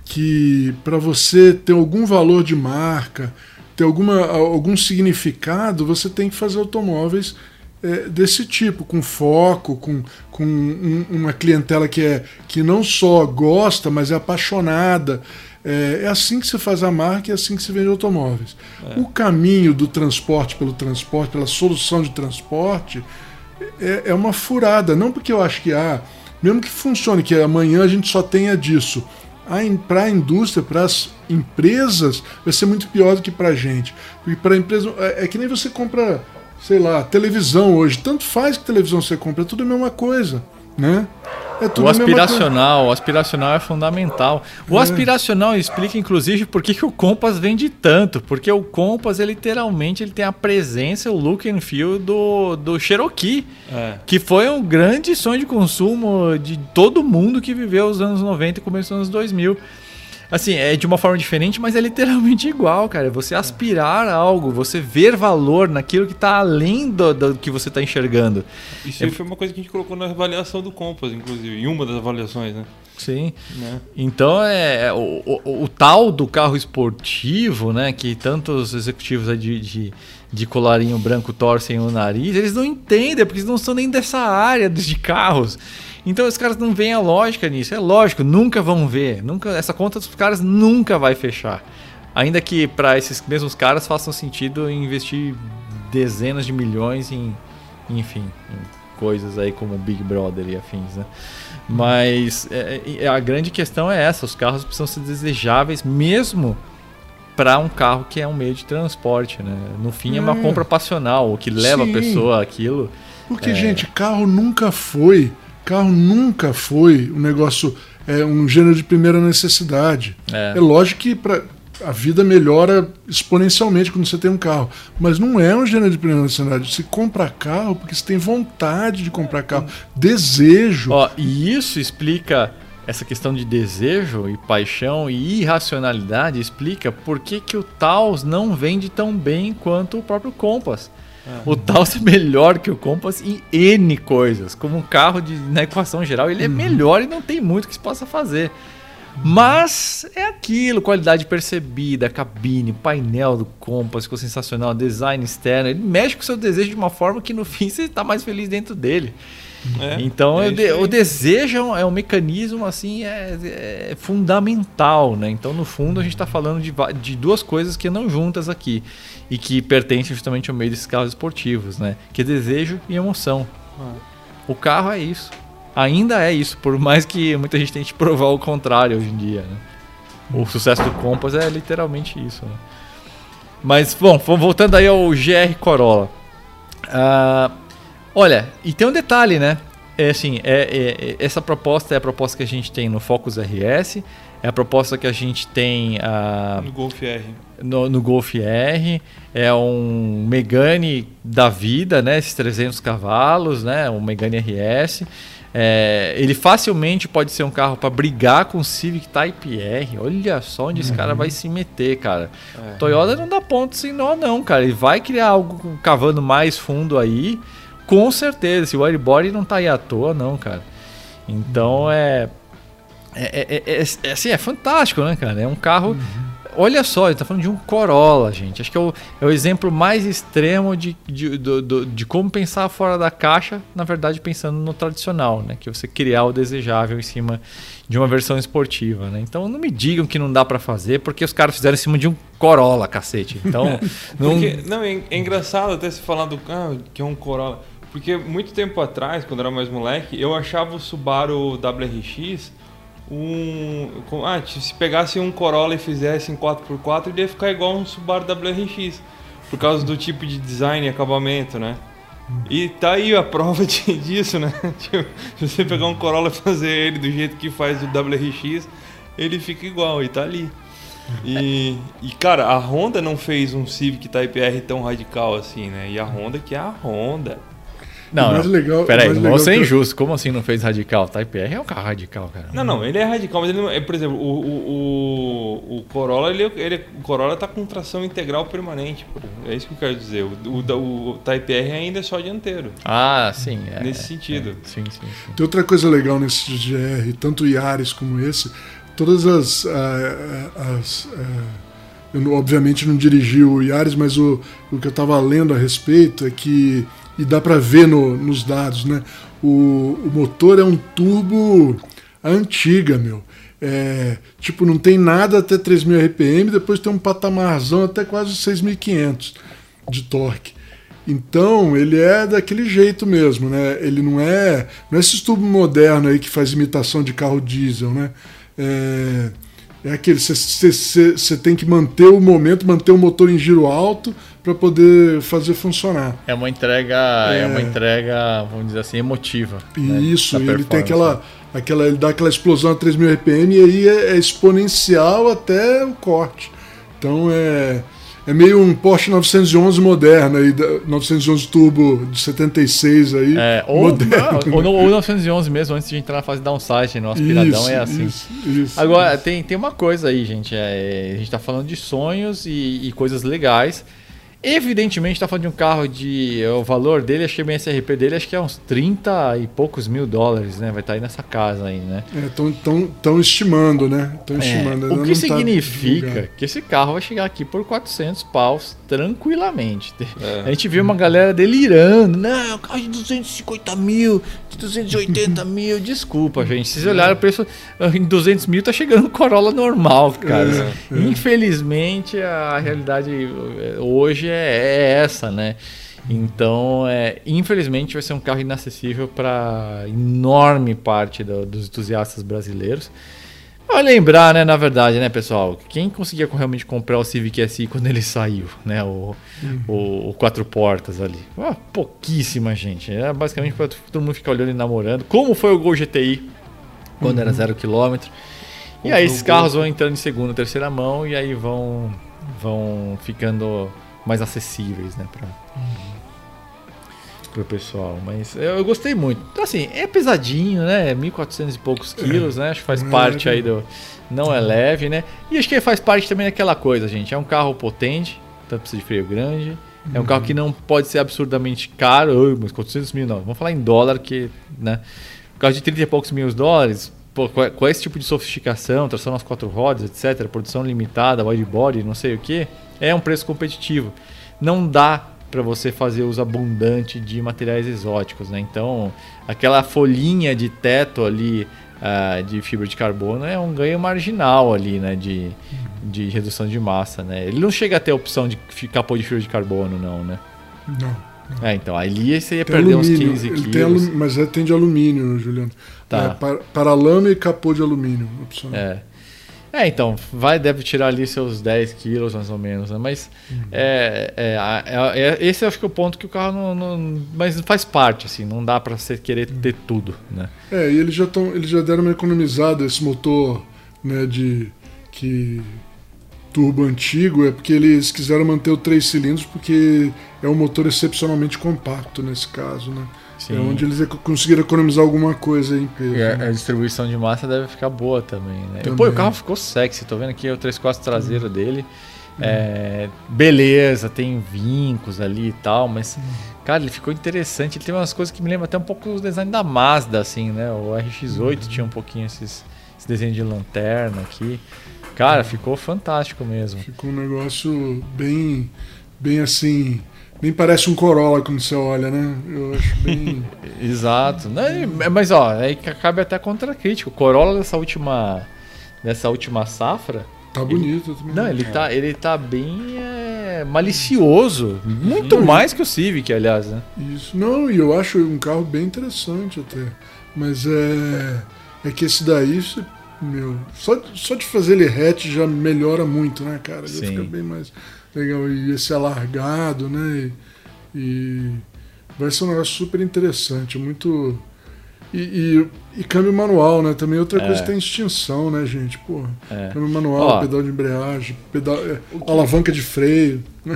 que para você ter algum valor de marca, ter alguma, algum significado, você tem que fazer automóveis é, desse tipo, com foco, com, com um, uma clientela que, é, que não só gosta, mas é apaixonada. É, é, assim que se faz a marca e é assim que se vende automóveis. É. O caminho do transporte pelo transporte, pela solução de transporte, é, é uma furada. Não porque eu acho que há, ah, mesmo que funcione, que amanhã a gente só tenha disso. Para a indústria, para as empresas, vai ser muito pior do que para a gente. Porque para a empresa, é, é que nem você compra sei lá, televisão hoje. Tanto faz que televisão você compra, é tudo a mesma coisa, né? É o aspiracional, o aspiracional é fundamental. O é. aspiracional explica, inclusive, por que, que o Compass vende tanto. Porque o Compass, ele, literalmente, ele tem a presença, o look and feel do, do Cherokee. É. Que foi um grande sonho de consumo de todo mundo que viveu os anos 90 e começo dos anos 2000. Assim, é de uma forma diferente, mas é literalmente igual, cara. Você aspirar a algo, você ver valor naquilo que está além do, do, que você está enxergando. Isso é... foi uma coisa que a gente colocou na avaliação do Compass, inclusive, em uma das avaliações, né? Sim. Né? Então é, é o, o, o, tal do carro esportivo, né? Que tantos executivos de, de, de, colarinho branco torcem o nariz, eles não entendem, porque eles não são nem dessa área de carros. Então os caras não veem a lógica nisso. É lógico, nunca vão ver. Nunca, essa conta dos caras nunca vai fechar. Ainda que para esses mesmos caras façam sentido investir dezenas de milhões em, enfim, em coisas aí como Big Brother e afins, né? Mas é, é, a grande questão é essa: os carros precisam ser desejáveis mesmo para um carro que é um meio de transporte, né? No fim é, é uma compra passional, o que leva Sim. a pessoa aquilo. Porque, é... gente, carro nunca foi Carro nunca foi um negócio, é, um gênero de primeira necessidade. É, é lógico que pra, a vida melhora exponencialmente quando você tem um carro. Mas não é um gênero de primeira necessidade. Você compra carro porque você tem vontade de comprar carro. Desejo. Ó, e isso explica essa questão de desejo e paixão e irracionalidade explica por que, que o Taos não vende tão bem quanto o próprio Compass. É. O Taos é melhor que o Compass em N coisas. Como um carro de, na equação geral, ele é uhum. melhor e não tem muito que se possa fazer. Mas é aquilo, qualidade percebida, cabine, painel do Compass ficou sensacional, design externo. Ele mexe com o seu desejo de uma forma que no fim você está mais feliz dentro dele. É, então é o desejo é um, é um, mecanismo assim é, é, fundamental, né? Então no fundo a gente está falando de, de duas coisas que não juntas aqui e que pertencem justamente ao meio desses carros esportivos, né? Que é desejo e emoção. Ah. O carro é isso, ainda é isso, por mais que muita gente tente provar o contrário hoje em dia. Né? O sucesso do Compass é literalmente isso. Né? Mas bom, voltando aí ao GR Corolla. Uh, Olha, e tem um detalhe, né? É assim, é, é, é, essa proposta é a proposta que a gente tem no Focus RS, é a proposta que a gente tem a, no Golf R. No, no Golf R, é um Megane da vida, né? Esses 300 cavalos, né? Um Megane RS. É, ele facilmente pode ser um carro para brigar com o Civic Type R. Olha só onde uhum. esse cara vai se meter, cara. É. Toyota não dá ponto sem nó, não, cara. Ele vai criar algo cavando mais fundo aí. Com certeza, esse widebody não tá aí à toa, não, cara. Então é. É, é, é, é, assim, é fantástico, né, cara? É um carro. Uhum. Olha só, ele tá falando de um Corolla, gente. Acho que é o, é o exemplo mais extremo de, de, de, de, como pensar fora da caixa, na verdade, pensando no tradicional, né? Que você criar o desejável em cima de uma versão esportiva, né? Então não me digam que não dá para fazer, porque os caras fizeram em cima de um Corolla, cacete. Então. não... Porque, não, é, é engraçado até se falar do carro que é um Corolla. Porque muito tempo atrás, quando eu era mais moleque, eu achava o Subaru WRX um. Ah, se pegasse um Corolla e fizesse em 4x4, ele ia ficar igual um Subaru WRX. Por causa do tipo de design e acabamento, né? E tá aí a prova de, disso, né? Tipo, se você pegar um Corolla e fazer ele do jeito que faz o WRX, ele fica igual e tá ali. E, e, cara, a Honda não fez um Civic Type R tão radical assim, né? E a Honda que é a Honda. Não, mais não. legal. Peraí, não vou ser injusto. Como assim não fez radical? Type R é um carro radical, cara. Não, não, ele é radical, mas ele não, é, por exemplo, o, o, o, Corolla, ele, ele, o Corolla tá com tração integral permanente. Pô. É isso que eu quero dizer. O, o, o Type R ainda é só dianteiro. Ah, sim. É, nesse sentido. É, sim, sim, sim, Tem outra coisa legal nesse GR, tanto Yaris como esse, todas as. Uh, as uh, eu, obviamente, não dirigi o Yaris, mas o, o que eu estava lendo a respeito é que e dá para ver no, nos dados, né? O, o motor é um turbo antiga, meu. É, tipo, não tem nada até 3.000 RPM, depois tem um patamarzão até quase 6.500 de torque. Então, ele é daquele jeito mesmo, né? Ele não é, não é esse tubo moderno aí que faz imitação de carro diesel, né? É, é aquele, você tem que manter o momento, manter o motor em giro alto para poder fazer funcionar. É uma entrega, é... é... uma entrega, vamos dizer assim, emotiva. Né, Isso, né, ele tem aquela, aquela, ele dá aquela explosão a 3.000 RPM e aí é, é exponencial até o corte. Então é é meio um Porsche 911 moderno aí, 911 Turbo de 76 aí. É, ou, moderno, ou, né? ou 911 mesmo, antes de entrar na fase downside, no aspiradão isso, é assim. Isso, isso, Agora. Tem, tem uma coisa aí, gente. É, a gente tá falando de sonhos e, e coisas legais. Evidentemente, está falando de um carro de. O valor dele, acho que o SRP dele, acho que é uns 30 e poucos mil dólares, né? Vai estar tá aí nessa casa aí, né? Estão é, tão, tão estimando, né? Estão é, estimando. O que tá significa tá que esse carro vai chegar aqui por 400 paus tranquilamente. É. A gente viu uma galera delirando. Não, carro de 250 mil, 280 mil. Desculpa, gente. Se vocês olharem o preço em 200 mil, tá chegando Corolla normal, cara. É, é. Infelizmente, a realidade hoje é, é essa, né? Então, é, infelizmente, vai ser um carro inacessível para enorme parte do, dos entusiastas brasileiros. Vai lembrar, né, na verdade, né, pessoal, quem conseguia realmente comprar o Civic SI quando ele saiu, né, o, uhum. o, o, quatro portas ali? Ah, pouquíssima gente. Era basicamente para todo mundo ficar olhando e namorando. Como foi o Gol GTI quando uhum. era zero quilômetro. E aí esses carros vão entrando em segunda, terceira mão e aí vão, vão ficando mais acessíveis, né, para o pessoal. Mas eu, eu, gostei muito. Então, assim, é pesadinho, né? 1.400 e poucos quilos, né? Acho que faz parte aí do. Não é leve, né? E acho que faz parte também daquela coisa, gente. É um carro potente, então precisa de freio grande. É um carro que não pode ser absurdamente caro, mas 400 mil não. Vamos falar em dólar, que, né? Um carro de 30 e poucos mil dólares, pô, com esse tipo de sofisticação, tração nas quatro rodas, etc., produção limitada, wide body, não sei o que, é um preço competitivo. Não dá para você fazer uso abundante de materiais exóticos, né? Então, aquela folhinha de teto ali uh, de fibra de carbono é um ganho marginal ali, né? De, de redução de massa, né? Ele não chega a ter a opção de capô de fibra de carbono, não, né? Não. não. É, então, ali você ia tem perder alumínio. uns 15 ele quilos. Tem mas é, tem de alumínio, Juliano. Tá. É, para, para lama e capô de alumínio. Opção. É. É, então, vai, deve tirar ali seus 10 quilos mais ou menos, né? Mas uhum. é, é, é, é, esse acho que é o ponto que o carro não. não mas faz parte, assim, não dá para você querer uhum. ter tudo, né? É, e eles já, tão, eles já deram uma economizada esse motor, né, de. que turbo antigo, é porque eles quiseram manter o 3 cilindros porque é um motor excepcionalmente compacto nesse caso, né? Sim. É onde eles conseguiram economizar alguma coisa em peso. E a, né? a, distribuição de massa deve ficar boa também, né? Também. Pô, o carro ficou sexy, tô vendo aqui o 3 4 traseiro uhum. dele. É, beleza, tem vincos ali e tal, mas, cara, ele ficou interessante. Ele tem umas coisas que me lembram até um pouco o design da Mazda, assim, né? O RX-8 uhum. tinha um pouquinho esses, esse desenho de lanterna aqui. Cara, ficou fantástico mesmo. Ficou um negócio bem, bem assim, nem parece um Corolla quando você olha, né? Eu acho bem. Exato. Né? Mas ó, aí cabe até contra a crítica. O Corolla dessa última. Dessa última safra. Tá bonito também. Não, ele, é. tá, ele tá bem é, malicioso. Muito não, mais que o Civic, aliás, né? Isso. Não, e eu acho um carro bem interessante até. Mas é. É que esse daí, meu. Só, só de fazer ele hatch já melhora muito, né, cara? Já Sim. fica bem mais legal. E esse alargado, né? E, e vai ser um negócio super interessante, muito. E, e, e câmbio manual, né? Também outra coisa é. tem extinção, né, gente? Pô, é. câmbio manual, Ó, pedal de embreagem, pedal, é, alavanca de freio.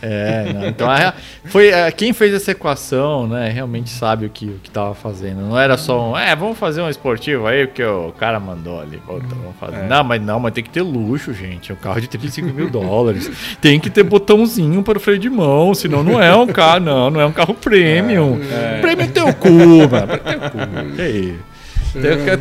É, não, então a, foi a, quem fez essa equação, né, realmente sabe o que o que estava fazendo. Não era só um, é, vamos fazer um esportivo aí que o cara mandou ali, vamos fazer. É. Não, mas não, mas tem que ter luxo, gente. É um carro de 35 mil dólares. Tem que ter botãozinho para o freio de mão, senão não é um carro, não, não é um carro premium. É. Premium é teu cu, mano. Teu cu. Isso? É,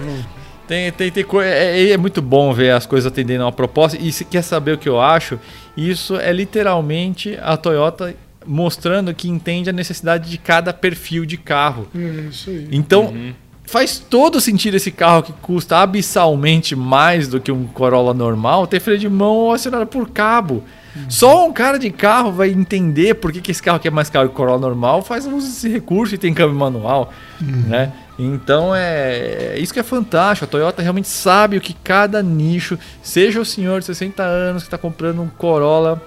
tem, tem, tem, é, é, é, muito bom ver as coisas atendendo a uma proposta. E se quer saber o que eu acho, isso é literalmente a Toyota mostrando que entende a necessidade de cada perfil de carro. É isso aí. Então, uhum. faz todo sentido esse carro que custa abissalmente mais do que um Corolla normal ter freio de mão ou acionado por cabo. Só um cara de carro vai entender por que, que esse carro que é mais caro que o Corolla normal faz uso desse recurso e tem câmbio manual, né? Então é, é isso que é fantástico. A Toyota realmente sabe o que cada nicho, seja o senhor de 60 anos que está comprando um Corolla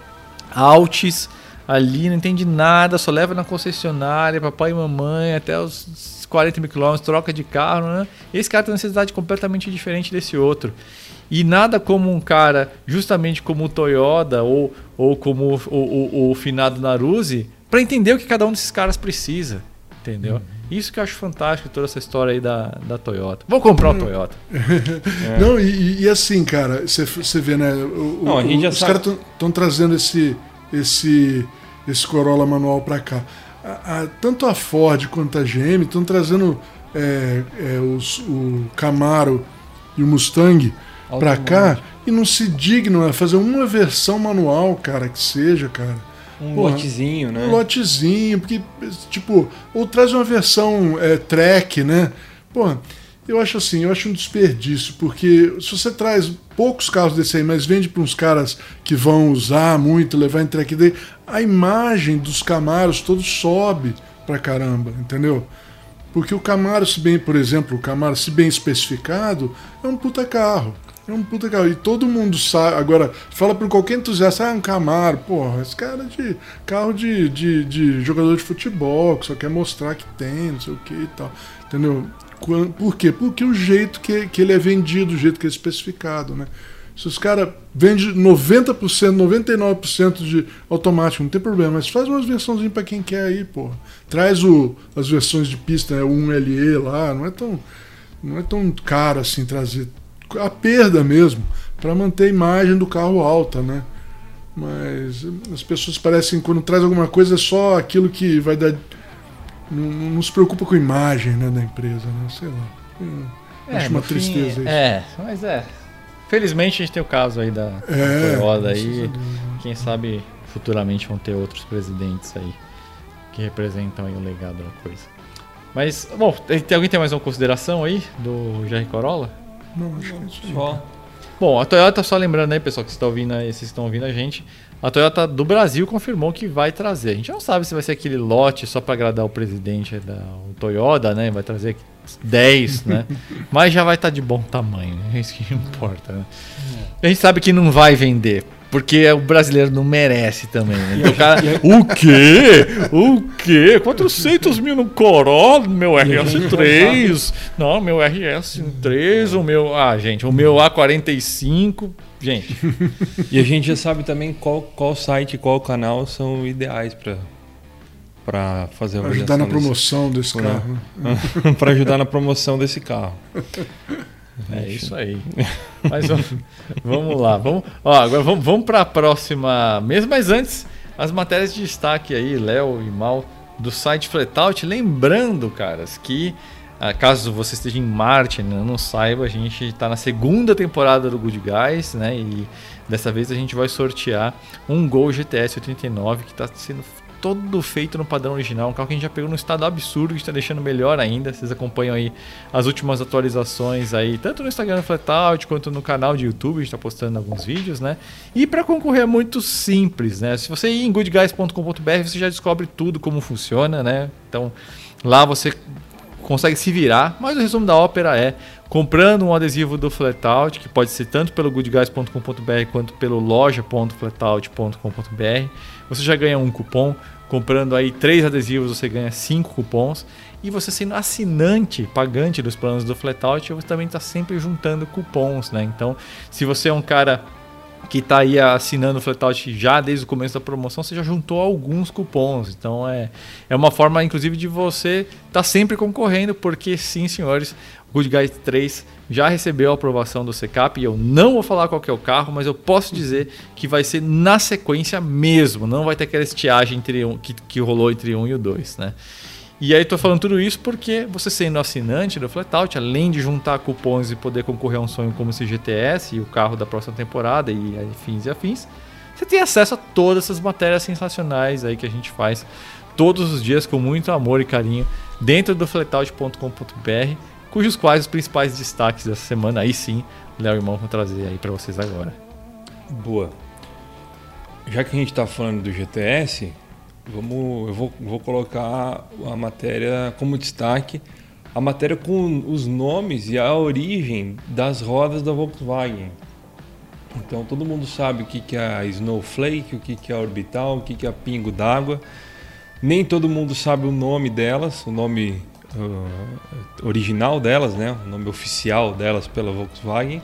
Altis ali, não entende nada, só leva na concessionária, papai e mamãe, até os 40 mil quilômetros, troca de carro, né? Esse cara tem uma necessidade completamente diferente desse outro. E nada como um cara, justamente como o Toyota ou, ou como o, o, o finado Naruse, para entender o que cada um desses caras precisa. Entendeu? Uhum. Isso que eu acho fantástico, toda essa história aí da, da Toyota. Vou comprar um Toyota. é. Não, e, e, assim, cara, você vê, né? O, Não, o, os caras estão trazendo esse, esse, esse Corolla manual para cá. A, a, tanto a Ford quanto a GM estão trazendo é, é, os, o Camaro e o Mustang para cá e não se dignam a fazer uma versão manual, cara, que seja, cara. Um Porra, lotezinho, né? Um lotezinho, porque, tipo, ou traz uma versão é, track, né? Pô, eu acho assim, eu acho um desperdício, porque se você traz poucos carros desse aí, mas vende para uns caras que vão usar muito, levar em track day, a imagem dos Camaros todos sobe pra caramba, entendeu? Porque o Camaro, se bem, por exemplo, o Camaro, se bem especificado, é um puta carro. É um puta carro. E todo mundo sabe. Agora, fala para qualquer entusiasta, ah, um Camaro. Porra, esse cara é de carro de, de, de jogador de futebol, que só quer mostrar que tem, não sei o que e tal. Entendeu? Por quê? Porque o jeito que, que ele é vendido, o jeito que é especificado, né? Se os caras vendem 90%, 99% de automático, não tem problema, mas faz umas versões para quem quer aí, porra. Traz o, as versões de pista, né, o 1LE lá, não é tão não é tão caro assim trazer a perda mesmo, para manter a imagem do carro alta, né? Mas as pessoas parecem, quando traz alguma coisa, é só aquilo que vai dar. Não, não se preocupa com a imagem né, da empresa, né? Sei lá. É, acho uma tristeza fim, isso. É, mas é. Felizmente a gente tem o caso aí da é, Toyota aí. Quem sabe futuramente vão ter outros presidentes aí que representam aí o legado da coisa. Mas, bom, tem, alguém tem mais uma consideração aí do Jair Corolla? Não, acho que é só. Bom, a Toyota, só lembrando aí, pessoal, que estão ouvindo, vocês estão ouvindo a gente, a Toyota do Brasil confirmou que vai trazer. A gente não sabe se vai ser aquele lote só para agradar o presidente da o Toyota, né? Vai trazer 10, né? Mas já vai estar tá de bom tamanho, é isso que importa, né? A gente sabe que não vai vender, porque o brasileiro não merece também. Né? Então, cara, o quê? O quê? 400 mil no Corolla, meu RS3. Não, meu RS3, o meu. Ah, gente, o meu A45. Gente. E a gente já sabe também qual, qual site, qual canal são ideais para para fazer a ajudar na promoção desse, desse carro. Para ajudar na promoção desse carro. É isso aí. Mas vamos, vamos lá. Vamos, ó, agora vamos, vamos para a próxima mesa. Mas antes, as matérias de destaque aí, Léo e Mal, do site Flatout. Lembrando, caras, que ah, caso você esteja em Marte e não saiba, a gente está na segunda temporada do Good Guys, né? E dessa vez a gente vai sortear um Gol GTS 89 que está sendo todo feito no padrão original, um carro que a gente já pegou num estado absurdo, que está deixando melhor ainda. Vocês acompanham aí as últimas atualizações aí, tanto no Instagram Flatout quanto no canal de YouTube, a gente está postando alguns vídeos, né? E para concorrer é muito simples, né? Se você ir em goodguys.com.br, você já descobre tudo como funciona, né? Então, lá você consegue se virar, mas o resumo da ópera é comprando um adesivo do Flatout, que pode ser tanto pelo goodguys.com.br quanto pelo loja.flatout.com.br, você já ganha um cupom. Comprando aí três adesivos, você ganha cinco cupons. E você sendo assinante, pagante dos planos do Flatout, você também está sempre juntando cupons, né? Então, se você é um cara que está aí assinando o Flatout já desde o começo da promoção, você já juntou alguns cupons. Então é, é uma forma, inclusive, de você estar tá sempre concorrendo, porque sim, senhores, o Good Guys 3 já recebeu a aprovação do CECAP e eu não vou falar qual é o carro, mas eu posso dizer que vai ser na sequência mesmo, não vai ter aquela estiagem entre um, que, que rolou entre um e o dois, né? E aí estou falando tudo isso porque você sendo assinante do Flatout, além de juntar cupons e poder concorrer a um sonho como esse GTS e o carro da próxima temporada e afins e afins, você tem acesso a todas essas matérias sensacionais aí que a gente faz todos os dias com muito amor e carinho dentro do flatout.com.br cujos quais os principais destaques dessa semana aí sim, Léo e Irmão vão trazer aí para vocês agora. Boa. já que a gente está falando do GTS, vamos, eu vou, vou colocar a matéria como destaque, a matéria com os nomes e a origem das rodas da Volkswagen. Então todo mundo sabe o que, é a Snowflake, o que, é a Orbital, o que é a Pingo d'Água. Nem todo mundo sabe o nome delas, o nome uh, original delas, né? o nome oficial delas pela Volkswagen.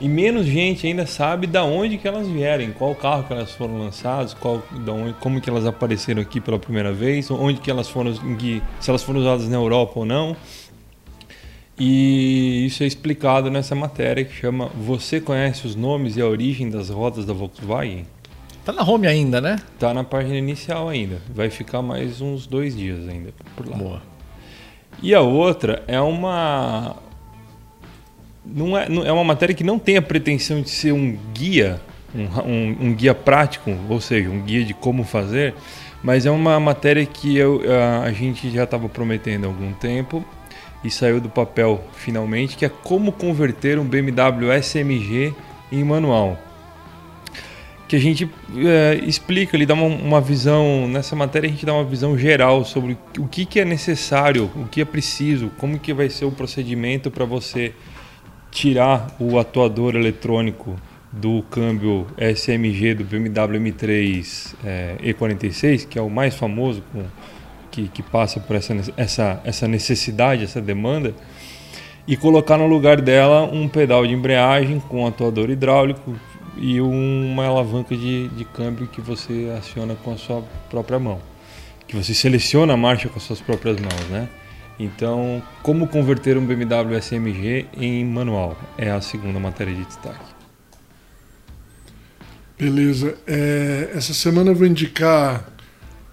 E menos gente ainda sabe da onde que elas vierem, qual carro que elas foram lançadas, qual, da onde, como que elas apareceram aqui pela primeira vez, onde que elas foram, que, se elas foram usadas na Europa ou não. E isso é explicado nessa matéria que chama Você conhece os nomes e a origem das rodas da Volkswagen? Tá na home ainda, né? Tá na página inicial ainda. Vai ficar mais uns dois dias ainda por lá. Boa. E a outra é uma não é, é uma matéria que não tem a pretensão de ser um guia, um, um, um guia prático, ou seja, um guia de como fazer, mas é uma matéria que eu, a, a gente já estava prometendo há algum tempo e saiu do papel finalmente, que é como converter um BMW SMG em manual. Que a gente é, explica ali, dá uma, uma, visão, nessa matéria a gente dá uma visão geral sobre o que, que é necessário, o que é preciso, como que vai ser o procedimento para você tirar o atuador eletrônico do câmbio SMG do BMW M3 é, E46, que é o mais famoso, com, que, que passa por essa, essa, essa necessidade, essa demanda, e colocar no lugar dela um pedal de embreagem com atuador hidráulico e uma alavanca de, de câmbio que você aciona com a sua própria mão. Que você seleciona a marcha com as suas próprias mãos, né? Então, como converter um BMW SMG em manual? É a segunda matéria de destaque. Beleza. É, essa semana eu vou indicar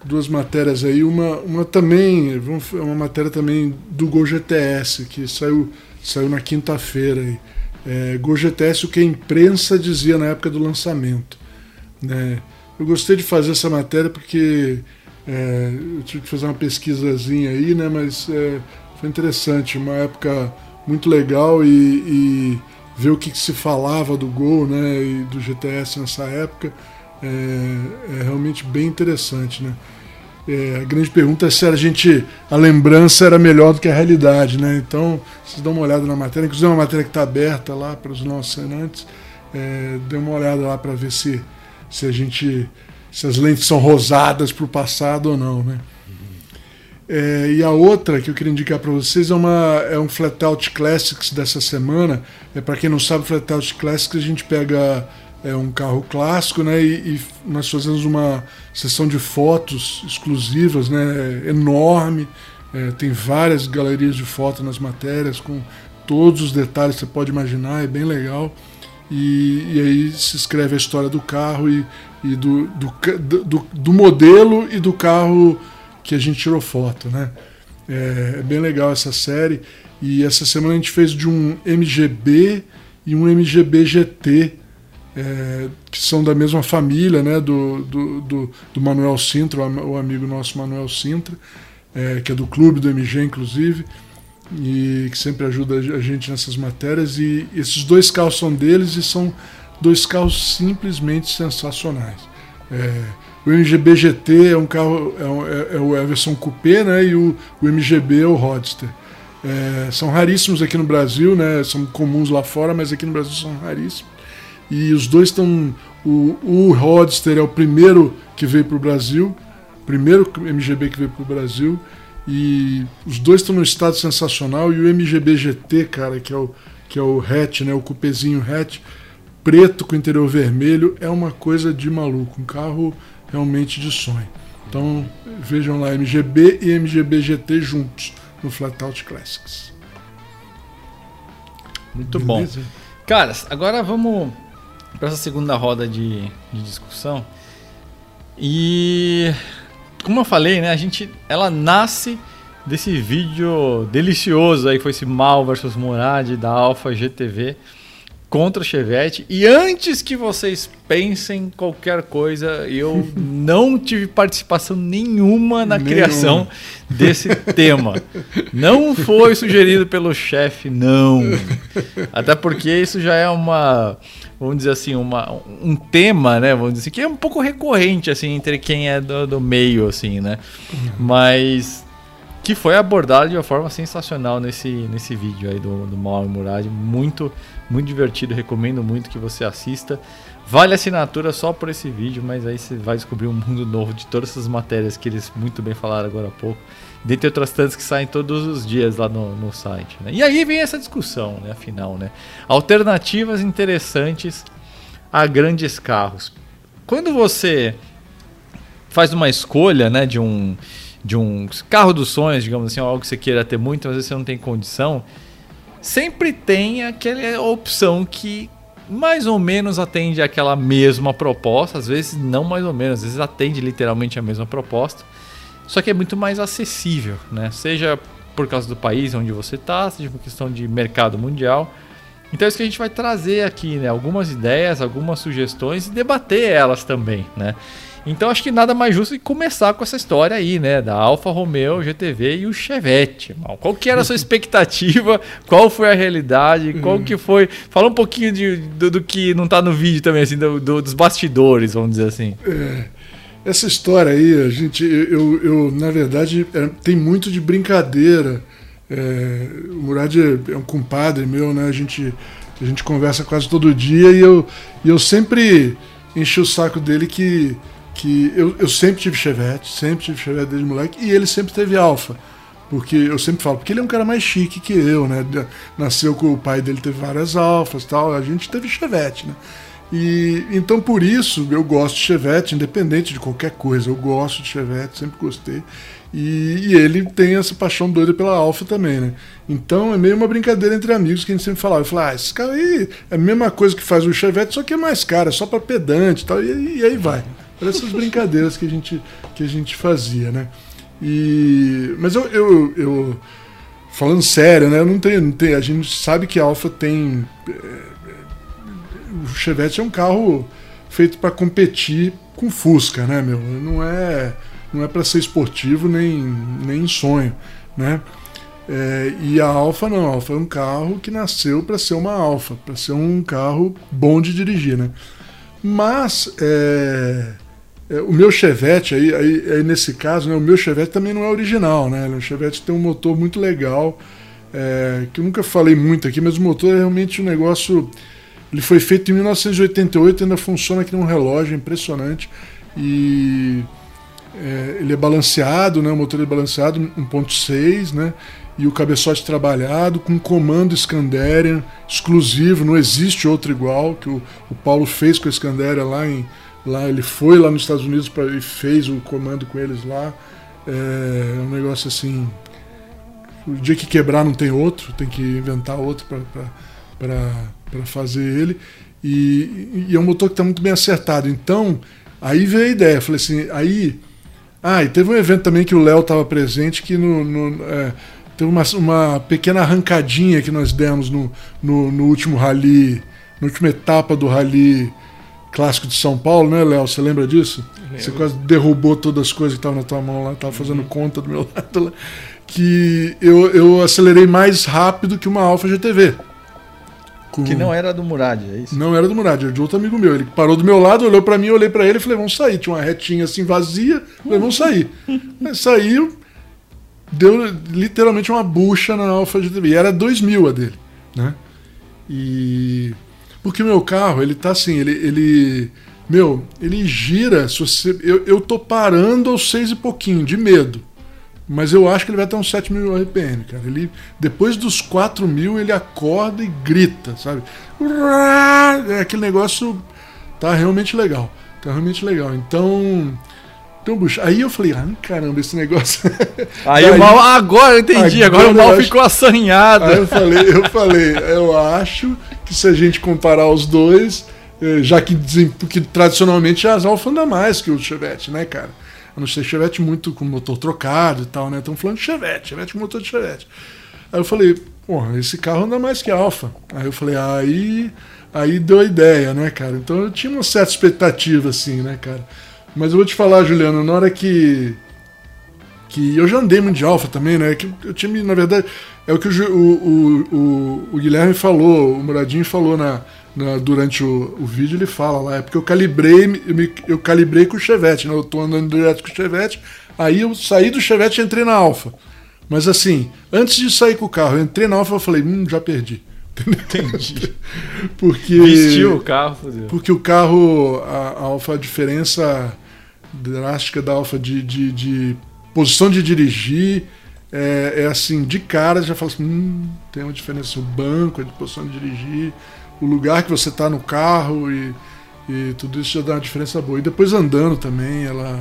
duas matérias aí. Uma, uma também, é uma matéria também do Gol GTS, que saiu, saiu na quinta-feira. É, GTS, o que a imprensa dizia na época do lançamento. Né? Eu gostei de fazer essa matéria porque é, eu tive que fazer uma pesquisazinha aí, né? Mas é, foi interessante, uma época muito legal e, e ver o que, que, se falava do Gol, né? E do GTS nessa época é, é realmente bem interessante, né? É, a grande pergunta é se a gente a lembrança era melhor do que a realidade, né? Então vocês dão uma olhada na matéria, inclusive é uma matéria que está aberta lá para os nossos assinantes, é, dê uma olhada lá para ver se se a gente se as lentes são rosadas para o passado ou não, né? É, e a outra que eu queria indicar para vocês é, uma, é um Flatout Classics dessa semana. É, para quem não sabe, Flatout Classics a gente pega é, um carro clássico né, e, e, nós fazemos uma sessão de fotos exclusivas, né, enorme. É, tem várias galerias de fotos nas matérias com todos os detalhes que você pode imaginar, é bem legal. E, e aí se escreve a história do carro e e do, do, do, do, modelo e do carro que a gente tirou foto, né? É, é, bem legal essa série. E essa semana a gente fez de um MGB e um MGB GT, é, que são da mesma família, né? Do, do, do, do Manuel Sintra, o amigo nosso Manuel Sintra, é, que é do clube do MG, inclusive, e que sempre ajuda a gente nessas matérias. E esses dois carros são deles e são dois carros simplesmente sensacionais. É, o MGB GT é um carro, é, é, é, a versão coupé, né? E o, o MGB é o Roadster. É, são raríssimos aqui no Brasil, né? São comuns lá fora, mas aqui no Brasil são raríssimos. E os dois estão. O, o Roadster é o primeiro que veio para o Brasil, primeiro MGB que veio para o Brasil. E os dois estão num estado sensacional. E o MGB GT, cara, que é o, que é o hatch, né? O cupezinho hatch preto com interior vermelho é uma coisa de maluco, um carro realmente de sonho. Então vejam lá MGB e MGB GT juntos no Flatout Classics. Muito Beleza? bom. Caras, agora vamos para essa segunda roda de, de discussão. E como eu falei, né, a gente ela nasce desse vídeo delicioso aí que foi esse Mal versus Murad da Alfa GTV contra o Chevette. E antes que vocês pensem qualquer coisa, eu não tive participação nenhuma na nenhuma. criação desse tema. Não foi sugerido pelo chefe, não. Até porque isso já é uma vamos dizer assim, uma, um tema, né? Vamos dizer assim, que é um pouco recorrente, assim, entre quem é do, do meio, assim, né? Mas que foi abordado de uma forma sensacional nesse, nesse vídeo aí do, do Mauro Murad. Muito, muito divertido, recomendo muito que você assista. Vale a assinatura só por esse vídeo, mas aí você vai descobrir um mundo novo de todas essas matérias que eles muito bem falaram agora há pouco. Dentre outras tantas que saem todos os dias lá no, no site. Né? E aí vem essa discussão, né? Afinal, né? Alternativas interessantes a grandes carros. Quando você faz uma escolha, né, de um de um carro dos sonhos, digamos assim, algo que você queira ter muito, mas você não tem condição, sempre tem aquela opção que mais ou menos atende aquela mesma proposta, às vezes não mais ou menos, às vezes atende literalmente a mesma proposta, só que é muito mais acessível, né? Seja por causa do país onde você está, seja por questão de mercado mundial. Então é isso que a gente vai trazer aqui, né? Algumas ideias, algumas sugestões e debater elas também, né? Então acho que nada mais justo que começar com essa história aí, né? Da Alfa Romeo GTV e o Chevette. Qual que era a sua expectativa? Qual foi a realidade? Qual que foi... Fala um pouquinho de, do, do que não está no vídeo também, assim, do, do, dos bastidores, vamos dizer assim. Essa história aí, a gente, eu, eu na verdade, é, tem muito de brincadeira. É, o Murad é, é um compadre meu, né? A gente, a gente conversa quase todo dia e eu, e eu sempre enchi o saco dele que que eu, eu sempre tive Chevette, sempre tive Chevette desde moleque, e ele sempre teve Alfa. Porque eu sempre falo, porque ele é um cara mais chique que eu, né? Nasceu com o pai dele, teve várias alfas tal, a gente teve Chevette, né? E então por isso eu gosto de Chevette, independente de qualquer coisa, eu gosto de Chevette, sempre gostei. E, e ele tem essa paixão doida pela Alfa também, né? Então é meio uma brincadeira entre amigos que a gente sempre falava. Eu falava, ah, esse cara aí é a mesma coisa que faz o Chevette, só que é mais caro, é só para pedante e tal, e, e aí vai. Era essas brincadeiras que a gente, que a gente fazia, né? E, mas eu, eu, eu falando sério, né? Eu não tenho, não tenho, a gente sabe que a Alfa tem. É, Chevette é um carro feito para competir com Fusca, né, meu? Não é, não é para ser esportivo nem, nem sonho, né? É, e a Alfa não, a Alfa é um carro que nasceu para ser uma Alfa, para ser um carro bom de dirigir, né? Mas é, é, o meu Chevette, aí, aí, aí, nesse caso, né, o meu Chevette também não é original, né? O Chevette tem um motor muito legal, é, que eu nunca falei muito aqui, mas o motor é realmente um negócio. Ele foi feito em 1988, ainda funciona aqui num relógio, impressionante. E é, ele é balanceado, né? O motor é balanceado 1.6, né? E o cabeçote trabalhado com comando Scanderian exclusivo, não existe outro igual que o, o Paulo fez com a Scanderian lá em Lá ele foi lá nos Estados Unidos pra, e fez o comando com eles lá. É, é um negócio assim. O dia que quebrar não tem outro, tem que inventar outro para fazer ele. E, e, é um motor que está muito bem acertado. Então, aí veio a ideia. Falei assim, aí. Ah, e teve um evento também que o Léo estava presente que no, no é, teve uma, uma pequena arrancadinha que nós demos no, no, no último rally, na última etapa do rally clássico de São Paulo, né, Léo? Você lembra disso? Você quase derrubou todas as coisas que estavam na tua mão lá, estava fazendo uhum. conta do meu lado lá. Que eu, eu acelerei mais rápido que uma Alfa GTV. Com... Que não era do Murad, é isso? Não era do Murad, era de outro amigo meu. Ele parou do meu lado, olhou para mim, olhei para ele e falei, vamos sair. Tinha uma retinha assim vazia, falei, vamos sair. Aí saiu, deu literalmente uma bucha na Alfa GTV. E era 2000 a dele, né? E porque o meu carro, ele tá assim, ele. ele meu, ele gira. Se você, eu, eu tô parando aos seis e pouquinho, de medo. Mas eu acho que ele vai ter uns 7 mil RPM, cara. Ele, depois dos 4 mil, ele acorda e grita, sabe? É aquele negócio tá realmente legal. Tá realmente legal. Então. Então, bucho, aí eu falei, ah, caramba, esse negócio. Aí Daí, o mal, agora eu entendi, agora, agora o mal acho, ficou assanhado. Aí eu falei, eu falei, eu acho que se a gente comparar os dois, eh, já que, porque tradicionalmente as mais que o Chevette, né, cara? A não ser Chevette muito com motor trocado e tal, né? Estamos falando Chevette, Chevette com motor de Chevette. Aí eu falei, porra, esse carro anda mais que Alfa. Aí eu falei, aí, aí deu a ideia, né, cara? Então eu tinha uma certa expectativa, assim, né, cara? Mas eu vou te falar, Juliano, na hora que. que eu já andei muito de Alfa também, né? Que eu tinha, na verdade, é o que o, o, o, o Guilherme falou, o Muradinho falou na, na- durante o, o vídeo ele fala lá, é porque eu calibrei, eu, me- eu calibrei com o Chevette, né? Eu tô andando direto com o Chevette, aí eu saí do Chevette e entrei na Alfa. Mas assim, antes de sair com o carro, eu entrei na Alfa e falei, hum, já perdi. Entendi. Porque. Vestiu o carro, fodeu. Porque o carro, a, a Alfa, a diferença drástica da Alfa de, de, de posição de dirigir é, é assim, de cara já fala assim, hum, tem uma diferença, o banco, a posição de dirigir, o lugar que você está no carro e, e tudo isso já dá uma diferença boa. E depois andando também, ela.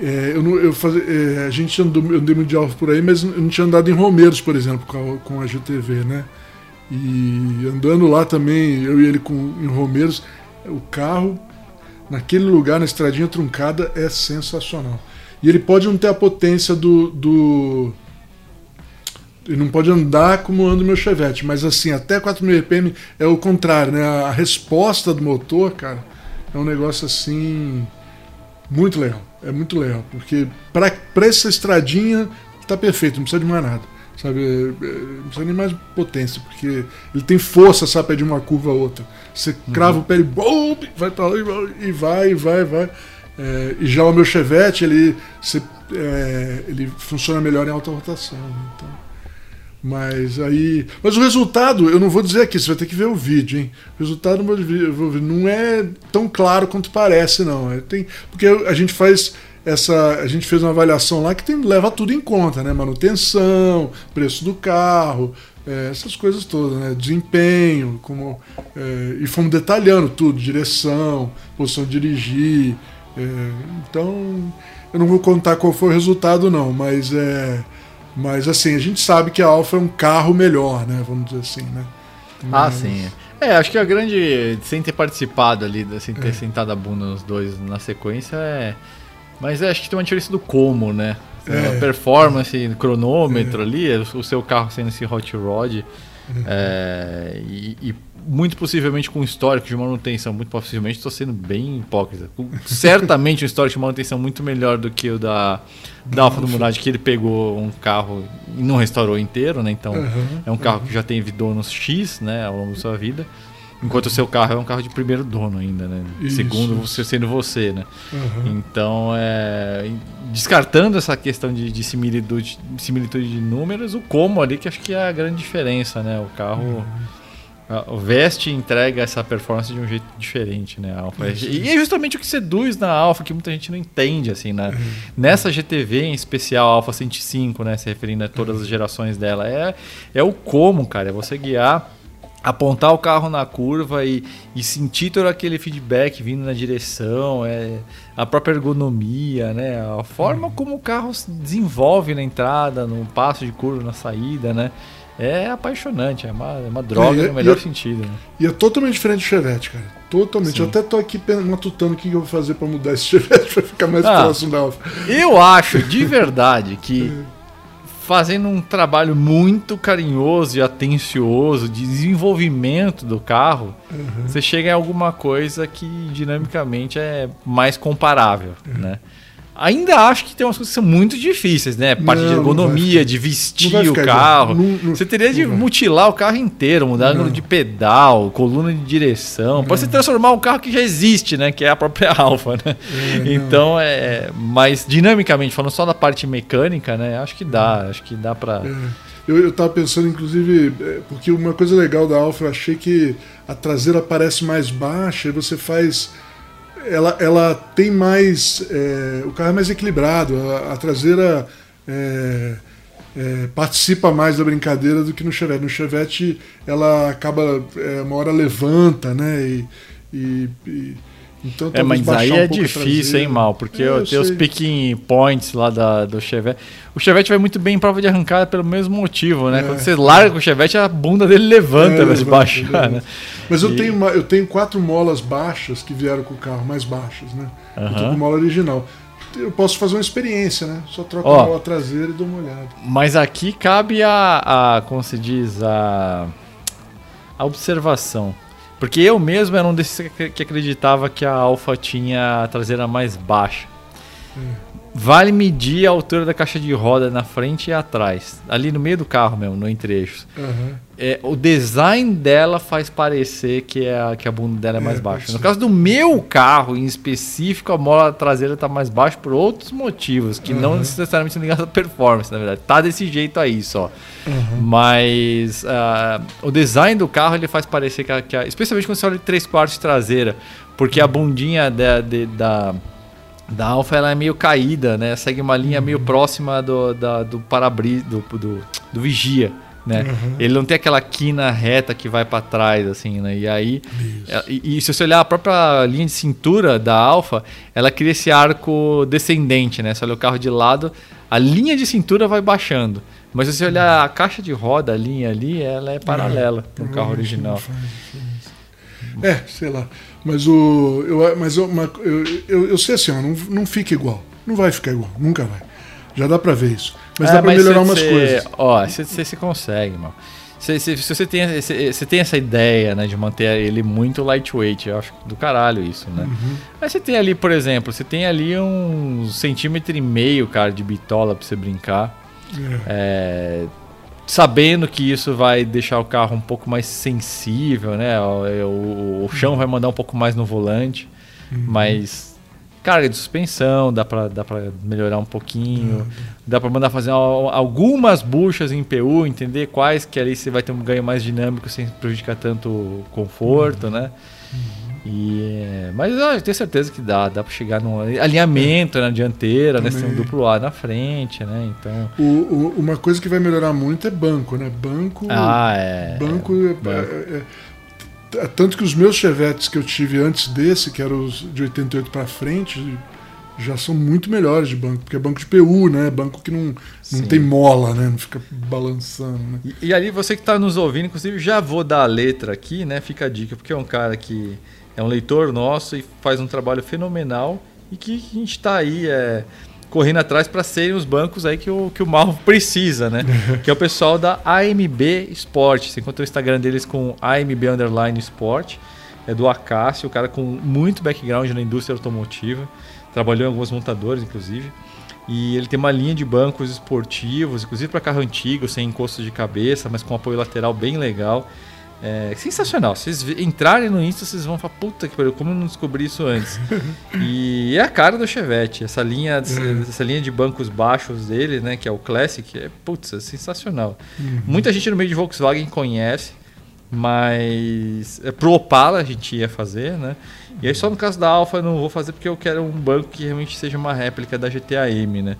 é, eu não, eu faz, é, a gente andou, eu andei Alfa por aí, mas eu não tinha andado em Romeiros, por exemplo, com a, com a GTV, né? E andando lá também, eu e ele com, em Romeiros, o carro naquele lugar, na estradinha truncada, é sensacional. E ele pode não ter a potência do. do ele não pode andar como anda o meu Chevette, mas assim, até 4.000 RPM é o contrário, né? A resposta do motor, cara, é um negócio assim. Muito legal. É muito legal. Porque pra, pra essa estradinha tá perfeito, não precisa de mais nada. Sabe? É, é, Não precisa nem mais potência, porque ele tem força, sabe, de uma curva a outra. Você crava o pé e bom, vai pra lá e vai, e vai, e vai, vai. É, e já o meu Chevette, ele, você, é, ele funciona melhor em alta rotação. Então. Mas aí. Mas o resultado, eu não vou dizer aqui, você vai ter que ver o vídeo, hein? O resultado não é tão claro quanto parece, não. É, tem, porque a gente faz essa. A gente fez uma avaliação lá que tem, leva tudo em conta, né? Manutenção, preço do carro, é, essas coisas todas, né? Desempenho, como. é, e fomos detalhando tudo, direção, posição de dirigir. é, então, eu não vou contar qual foi o resultado, não, mas é. Mas assim, a gente sabe que a Alfa é um carro melhor, né? Vamos dizer assim, né? Ah, Mas- sim. É, acho que a grande. Sem ter participado ali, sem ter sentado a bunda nos dois na sequência, é. Mas é, acho que tem uma diferença do como, né? É. A performance, cronômetro ali, o seu carro sendo esse hot rod. é, e, e muito possivelmente com histórico de manutenção, muito possivelmente estou sendo bem hipócrita. Com- Certamente um histórico de manutenção muito melhor do que o da, da Alfa do Murad, que ele pegou um carro e não restaurou inteiro, né? Então Aham, é um carro que já teve donos X, né, ao longo da sua vida. Enquanto o seu carro é um carro de primeiro dono ainda, né? Isso, Segundo você sendo você, né? aham. Então, é, descartando essa questão de, de similitude, similitude de números, o como ali que acho que é a grande diferença, né? O carro a- o veste entrega essa performance de um jeito diferente, né? A Alfa. E é justamente o que seduz na Alfa, que muita gente não entende, assim, né? Nessa GTV em especial, a Alfa 105, né? Se referindo a todas as gerações dela, é, é o como, cara. É você guiar apontar o carro na curva e, e sentir todo aquele feedback vindo na direção, é, a própria ergonomia, né? A forma como o carro se desenvolve na entrada, no passo de curva, na saída, né? É apaixonante, é uma, é uma droga É, no melhor e- sentido. Né? E é totalmente diferente do Chevette, cara. Totalmente. Sim. Eu até tô aqui matutando o que eu vou fazer pra mudar esse Chevette pra ficar mais Ah. próximo da Alfa. Eu acho de verdade que fazendo um trabalho muito carinhoso e atencioso de desenvolvimento do carro, você chega em alguma coisa que dinamicamente é mais comparável, né? Ainda acho que tem umas coisas que são muito difíceis, né? Parte Não, de ergonomia, de vestir o carro. Não- não- você teria de mutilar o carro inteiro, mudar ângulo de pedal, coluna de direção. Pode você transformar um carro que já existe, né? Que é a própria Alfa, né? então, é. Mas dinamicamente, falando só da parte mecânica, né? Acho que dá. Acho que dá pra. É. Eu, eu tava pensando, inclusive, é, porque uma coisa legal da Alfa, eu achei que a traseira parece mais baixa e você faz. Ela, ela tem mais. é, o carro é mais equilibrado, a, a traseira é, é, participa mais da brincadeira do que no Chevette. No Chevette ela acaba. é, uma hora levanta, né? E. e- e- então, É, mas aí um é difícil, hein, Mal? Porque É, eu eu tenho os picking points lá da, do Chevette. O Chevette vai muito bem em prova de arrancada pelo mesmo motivo, né? É. Quando você larga o Chevette, a bunda dele levanta É, pra se baixar, né? Mas eu, E- tenho uma- eu tenho quatro molas baixas que vieram com o carro, mais baixas, né? Eu tô com mola original. Eu posso fazer uma experiência, né? Só troco a mola traseira e dou uma olhada. Mas aqui cabe a, a como se diz, a, a observação. Porque eu mesmo era um desses que- acreditava que a Alfa tinha a traseira mais baixa. Vale medir a altura da caixa de roda na frente e atrás. Ali no meio do carro mesmo, no entre-eixos. Aham. É, o design dela faz parecer que, é a, que a bunda dela é mais É, baixa. No caso do meu carro, em específico, a mola traseira está mais baixa por outros motivos, que não Uhum. necessariamente são ligados à performance, na verdade. Tá desse jeito aí só. Uhum. Mas ah, o design do carro ele faz parecer que, a, que a- especialmente quando você olha de 3 quartos de traseira, porque a bundinha da, de- da, da Alfa ela é meio caída, né? Segue uma linha meio próxima do, da, do para-brisa, do, do, do vigia. Né? Uhum. Ele não tem aquela quina reta que vai para trás, assim, né? E aí, é, e, e se você olhar a própria linha de cintura da Alfa, ela cria esse arco descendente, né? Se olha o carro de lado, a linha de cintura vai baixando. Mas se você olhar a caixa de roda, a linha ali, ela é paralela para o carro original. É, sei lá. Mas o. Eu, mas eu, uma- eu, eu, eu sei assim, ó, não, não fica igual. Não vai ficar igual, nunca vai. Já dá pra ver isso. Mas É, dá pra melhorar cê- umas coisas. Ó, você consegue, mano. Cê- cê- se você tem, cê- cê tem essa ideia, né, de manter ele muito lightweight, eu acho do caralho isso, né? Uhum. Aí você tem ali, por exemplo, você tem ali um centímetro e meio, cara, de bitola pra você brincar. É. É, sabendo que isso vai deixar o carro um pouco mais sensível, né? O, o- o chão vai mandar um pouco mais no volante, mas carga de suspensão dá pra, dá pra melhorar um pouquinho, dá pra mandar fazer al- algumas buchas em PU, entender quais que ali você vai ter um ganho mais dinâmico sem prejudicar tanto o conforto, né? E, mas eu tenho certeza que dá, dá pra chegar num alinhamento na dianteira, né? Você tem um Também. duplo A na frente, né? Então. O- o- uma coisa que vai melhorar muito é banco, né? Banco. Ah, é. banco, é- banco. é- é- é- tanto que os meus chevetes que eu tive antes desse, que eram os de 88 pra frente, já são muito melhores de banco, porque é banco de PU, né? Banco que não, não tem mola, né? Não fica balançando, né? E, e ali, você que está nos ouvindo, inclusive, já vou dar a letra aqui, né? Fica a dica, porque é um cara que é um leitor nosso e faz um trabalho fenomenal e que a gente está aí é, correndo atrás para serem os bancos aí que o, que o Malvo precisa, né? que é o pessoal da AMB Sport. Você encontra o Instagram deles com AMB Underline Sport. É do Acácio, o cara com muito background na indústria automotiva. Trabalhou em algumas montadoras, inclusive. E ele tem uma linha de bancos esportivos, inclusive para carro antigo, sem encosto de cabeça, mas com apoio lateral bem legal. É sensacional. Se vocês entrarem no Insta, vocês vão falar, puta que pariu, como eu não descobri isso antes? e é a cara do Chevette. Essa linha, essa linha de bancos baixos dele, né, que é o Classic, é, putz, é sensacional. Muita gente no meio de Volkswagen conhece, mas é, pro Opala a gente ia fazer, né? E aí só no caso da Alfa eu não vou fazer porque eu quero um banco que realmente seja uma réplica da GTAM, né?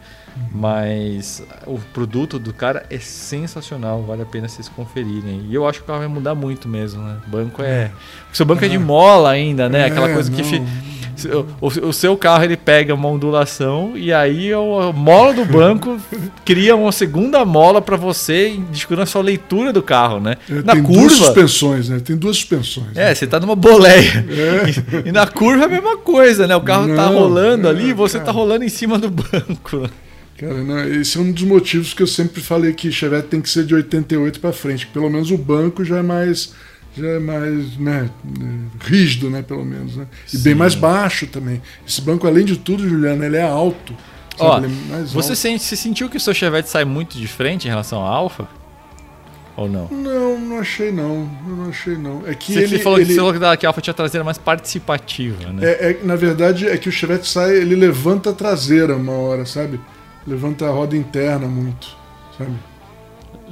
Mas o produto do cara é sensacional, vale a pena vocês conferirem. E eu acho que o carro vai mudar muito mesmo, né? O banco é. O seu banco é de mola ainda, né? Aquela É, coisa que. não. fi- O, o seu carro ele pega uma ondulação e aí a mola do banco cria uma segunda mola para você, descobrindo a sua leitura do carro, né? É, Na tem duas curva. suspensões, né? Tem duas suspensões. É, né? você tá numa boleia. E, e na curva é a mesma coisa, né? O carro tá Não, rolando é, ali e você tá cara. rolando em cima do banco. Cara, né, esse é um dos motivos que eu sempre falei que Chevette tem que ser de 88 para frente, que pelo menos o banco já é mais já é mais né, rígido, né, pelo menos, né? E bem mais baixo também. Esse banco, além de tudo, Juliano, ele é alto. Ó, é Você sente, se sentiu que o seu Chevette sai muito de frente em relação ao Alfa? Ou não? Não, não achei não. Não achei não. É que Você, ele, falou, ele- você falou que que a Alfa tinha traseira mais participativa, né? é, é- na verdade é que o Chevette sai, ele levanta a traseira uma hora, sabe? Levanta a roda interna muito, sabe?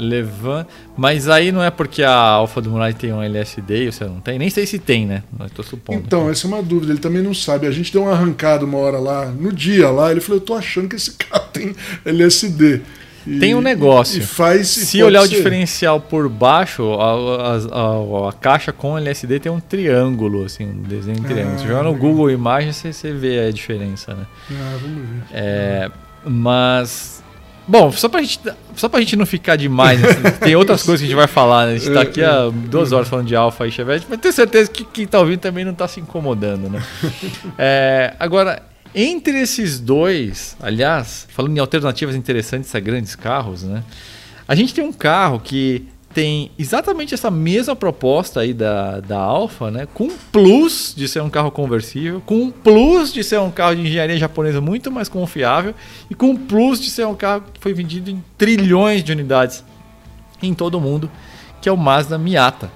Levanta. Mas aí não é porque a Alfa do Murai tem um LSD e você não tem? Nem sei se tem, né? Eu tô supondo. Então, essa é uma dúvida, ele também não sabe. A gente deu uma arrancada uma hora lá, no dia lá, ele falou, eu tô achando que esse carro tem LSD. E- Tem um negócio. E faz. e Se pode olhar o ser. diferencial por baixo, a, a- a- a caixa com LSD tem um triângulo, assim, um desenho em triângulo. Se Ah, jogar no. Google Imagens, você, você vê a diferença, né? Ah, vamos ver. É, mas. Bom, só pra, gente, só pra gente não ficar demais, né? tem outras coisas que a gente vai falar, né? A gente tá aqui há duas horas falando de Alfa e Chevette, mas tenho certeza que quem tá ouvindo também não tá se incomodando, né? É, agora, entre esses dois, aliás, falando em alternativas interessantes a grandes carros, né? A gente tem um carro que tem exatamente essa mesma proposta aí da, da Alfa, né? Com um plus de ser um carro conversível, com um plus de ser um carro de engenharia japonesa muito mais confiável e com um plus de ser um carro que foi vendido em trilhões de unidades em todo o mundo, que é o Mazda Miata.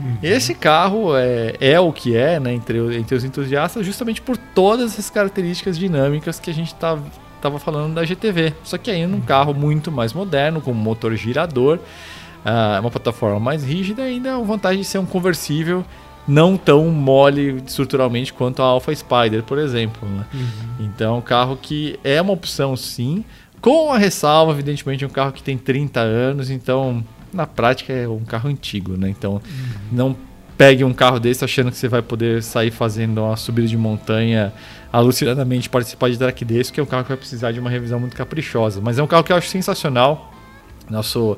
Uhum. Esse carro é, é o que é né, entre, entre os entusiastas, justamente por todas essas características dinâmicas que a gente estava tá, falando da GTV. Só que aí num carro muito mais moderno, com motor girador, uh, uma plataforma mais rígida, ainda a vantagem de ser um conversível não tão mole estruturalmente quanto a Alpha Spider, por exemplo. Né? Uhum. Então, é um carro que é uma opção sim, com a ressalva, evidentemente, um carro que tem 30 anos, então na prática é um carro antigo, né? Então uhum. não pegue um carro desse achando que você vai poder sair fazendo uma subida de montanha alucinadamente, participar de track desse, que é um carro que vai precisar de uma revisão muito caprichosa. Mas é um carro que eu acho sensacional. Nosso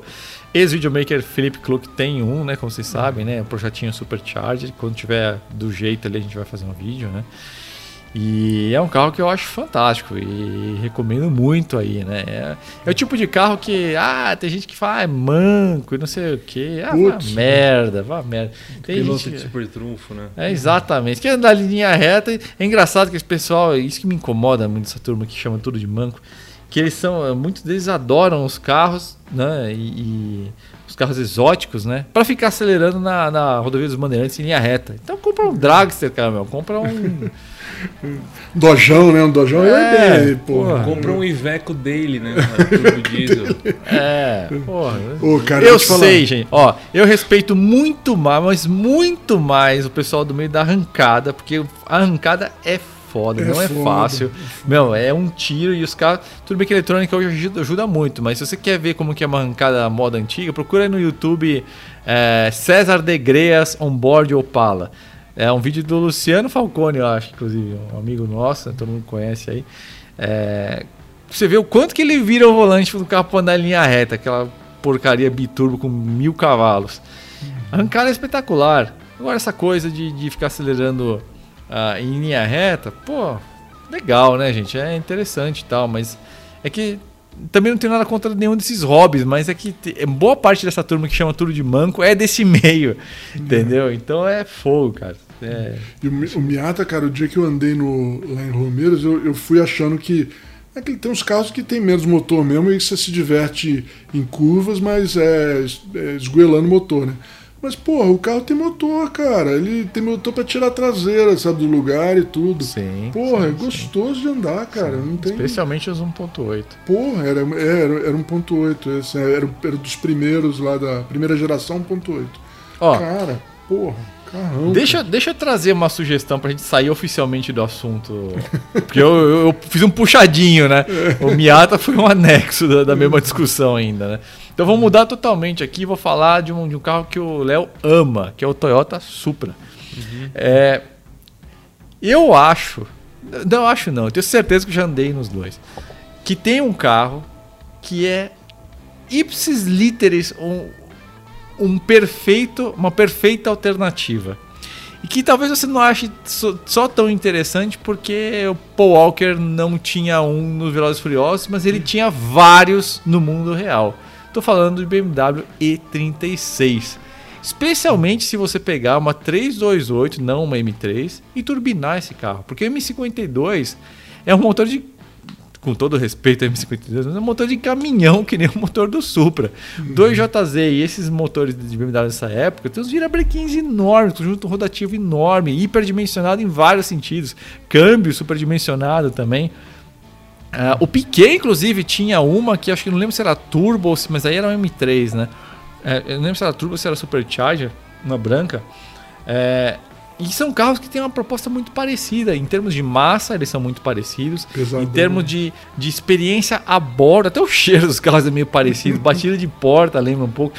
ex-videomaker Felipe Kluk tem um, né? Como vocês sabem, né? Um projetinho Supercharger. Quando tiver do jeito ali, a gente vai fazer um vídeo, né? E é um carro que eu acho fantástico e recomendo muito aí, né? É, é o tipo de carro que, ah, tem gente que fala, ah, é manco e não sei o que. Ah, Putz, vá merda, vá merda. Tem Piloto gente... de super trunfo, né? É, exatamente. Quer andar em linha reta. É engraçado que esse pessoal, isso que me incomoda muito essa turma que chama tudo de manco, que eles são, muitos deles adoram os carros, né? E, e os carros exóticos, né? Para ficar acelerando na, na rodovia dos Bandeirantes em linha reta. Então compra um Dragster, cara, meu. Compra um. Dojão, né? Um Dojão é, é porra. Compra um Iveco dele, né? Turbo diesel. É, porra. Ô, cara, eu sei, gente. Ó, eu respeito muito mais, mas muito mais o pessoal do meio da arrancada, porque a arrancada é foda, é não é foda. fácil. Meu, é um tiro e os caras. Tudo bem que a eletrônica hoje ajuda, ajuda, muito, mas se você quer ver como que é uma arrancada moda antiga, procura aí no YouTube é, César de Greas Onboard Opala. É um vídeo do Luciano Falcone, eu acho, inclusive, um amigo nosso, todo mundo conhece aí. É, você vê o quanto que ele vira o volante do carro para andar em linha reta, aquela porcaria biturbo com mil cavalos. A arrancada é espetacular. Agora essa coisa de, de ficar acelerando uh, em linha reta, pô, legal, né, gente? É interessante e tal, mas é que também não tenho nada contra nenhum desses hobbies, mas é que é, boa parte dessa turma que chama tudo de manco é desse meio, entendeu? Então é fogo, cara. É... E o, o Miata, cara, o dia que eu andei no, lá em Romeiros, eu, eu fui achando que é que tem uns carros que tem menos motor mesmo e você se diverte em curvas, mas é, é o motor, né? Mas, porra, o carro tem motor, cara. Ele tem motor para tirar a traseira, sabe, do lugar e tudo. Sim. Porra, sim, é gostoso sim. de andar, cara. Não tem... Especialmente os 1.8. Porra, era, era, era 1.8. Esse, era, era dos primeiros lá da primeira geração 1.8. Ó, cara, porra. Deixa, deixa eu trazer uma sugestão pra gente sair oficialmente do assunto. Porque eu, eu, eu fiz um puxadinho, né? O Miata foi um anexo da, da mesma discussão ainda, né? Então vamos mudar totalmente aqui. Vou falar de um, de um carro que o Léo ama, que é o Toyota Supra. Uhum. É, eu acho, não acho não, eu tenho certeza que já andei nos dois, que tem um carro que é ipsis literis um, um perfeito, uma perfeita alternativa. E que talvez você não ache só, só, tão interessante porque o Paul Walker não tinha um no Velozes Furiosos, mas ele tinha vários no mundo real. Estou falando de BMW E36. Especialmente se você pegar uma 328, não uma M3, e turbinar esse carro. Porque o M52 é um motor de. Com todo respeito ao M52, é um motor de caminhão, que nem o motor do Supra. Uhum. 2JZ e esses motores de BMW dessa época tem uns virabrequins enormes, conjunto rotativo enorme, hiperdimensionado em vários sentidos. Câmbio superdimensionado também. Uh, o Piquet, inclusive, tinha uma que acho que não lembro se era Turbo, mas aí era um M3, né? É, eu não lembro se era Turbo ou se era Supercharger, uma branca. É, e são carros que têm uma proposta muito parecida. Em termos de massa, eles são muito parecidos. Pesadão. Em termos de, de experiência a bordo, até o cheiro dos carros é meio parecido. Batida de porta lembra um pouco.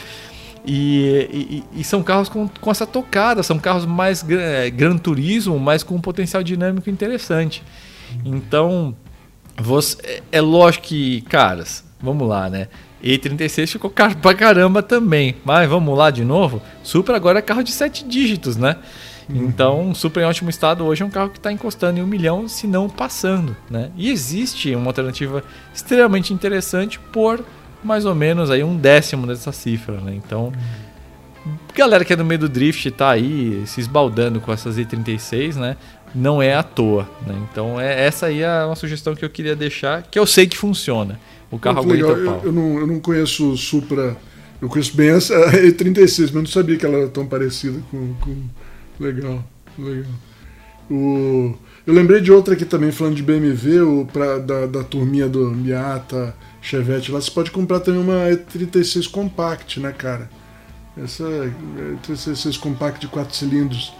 E, e, e, são carros com, com essa tocada, são carros mais é, Gran Turismo, mas com um potencial dinâmico interessante. Então, você, é, é lógico que, caras, vamos lá, né? E36 ficou caro pra caramba também. Mas vamos lá de novo. Supra agora é carro de 7 dígitos, né? Uhum. Então, Supra em ótimo estado hoje é um carro que está encostando em um milhão, se não passando, né? E existe uma alternativa extremamente interessante por mais ou menos aí um décimo dessa cifra, né? Então, galera que é do meio do drift tá aí se esbaldando com essas E36, né? Não é à toa, né? Então, é, essa aí é uma sugestão que eu queria deixar, que eu sei que funciona. O carro Muito aguenta o pau. Eu, eu não, eu não conheço o Supra. Eu conheço bem essa E36, mas não sabia que ela era tão parecida com. com... Legal, legal. O... Eu lembrei de outra aqui também, falando de BMW, o, pra, da, da turminha do Miata, Chevette lá. Você pode comprar também uma E36 Compact, né, cara? Essa E36 Compact de 4 cilindros,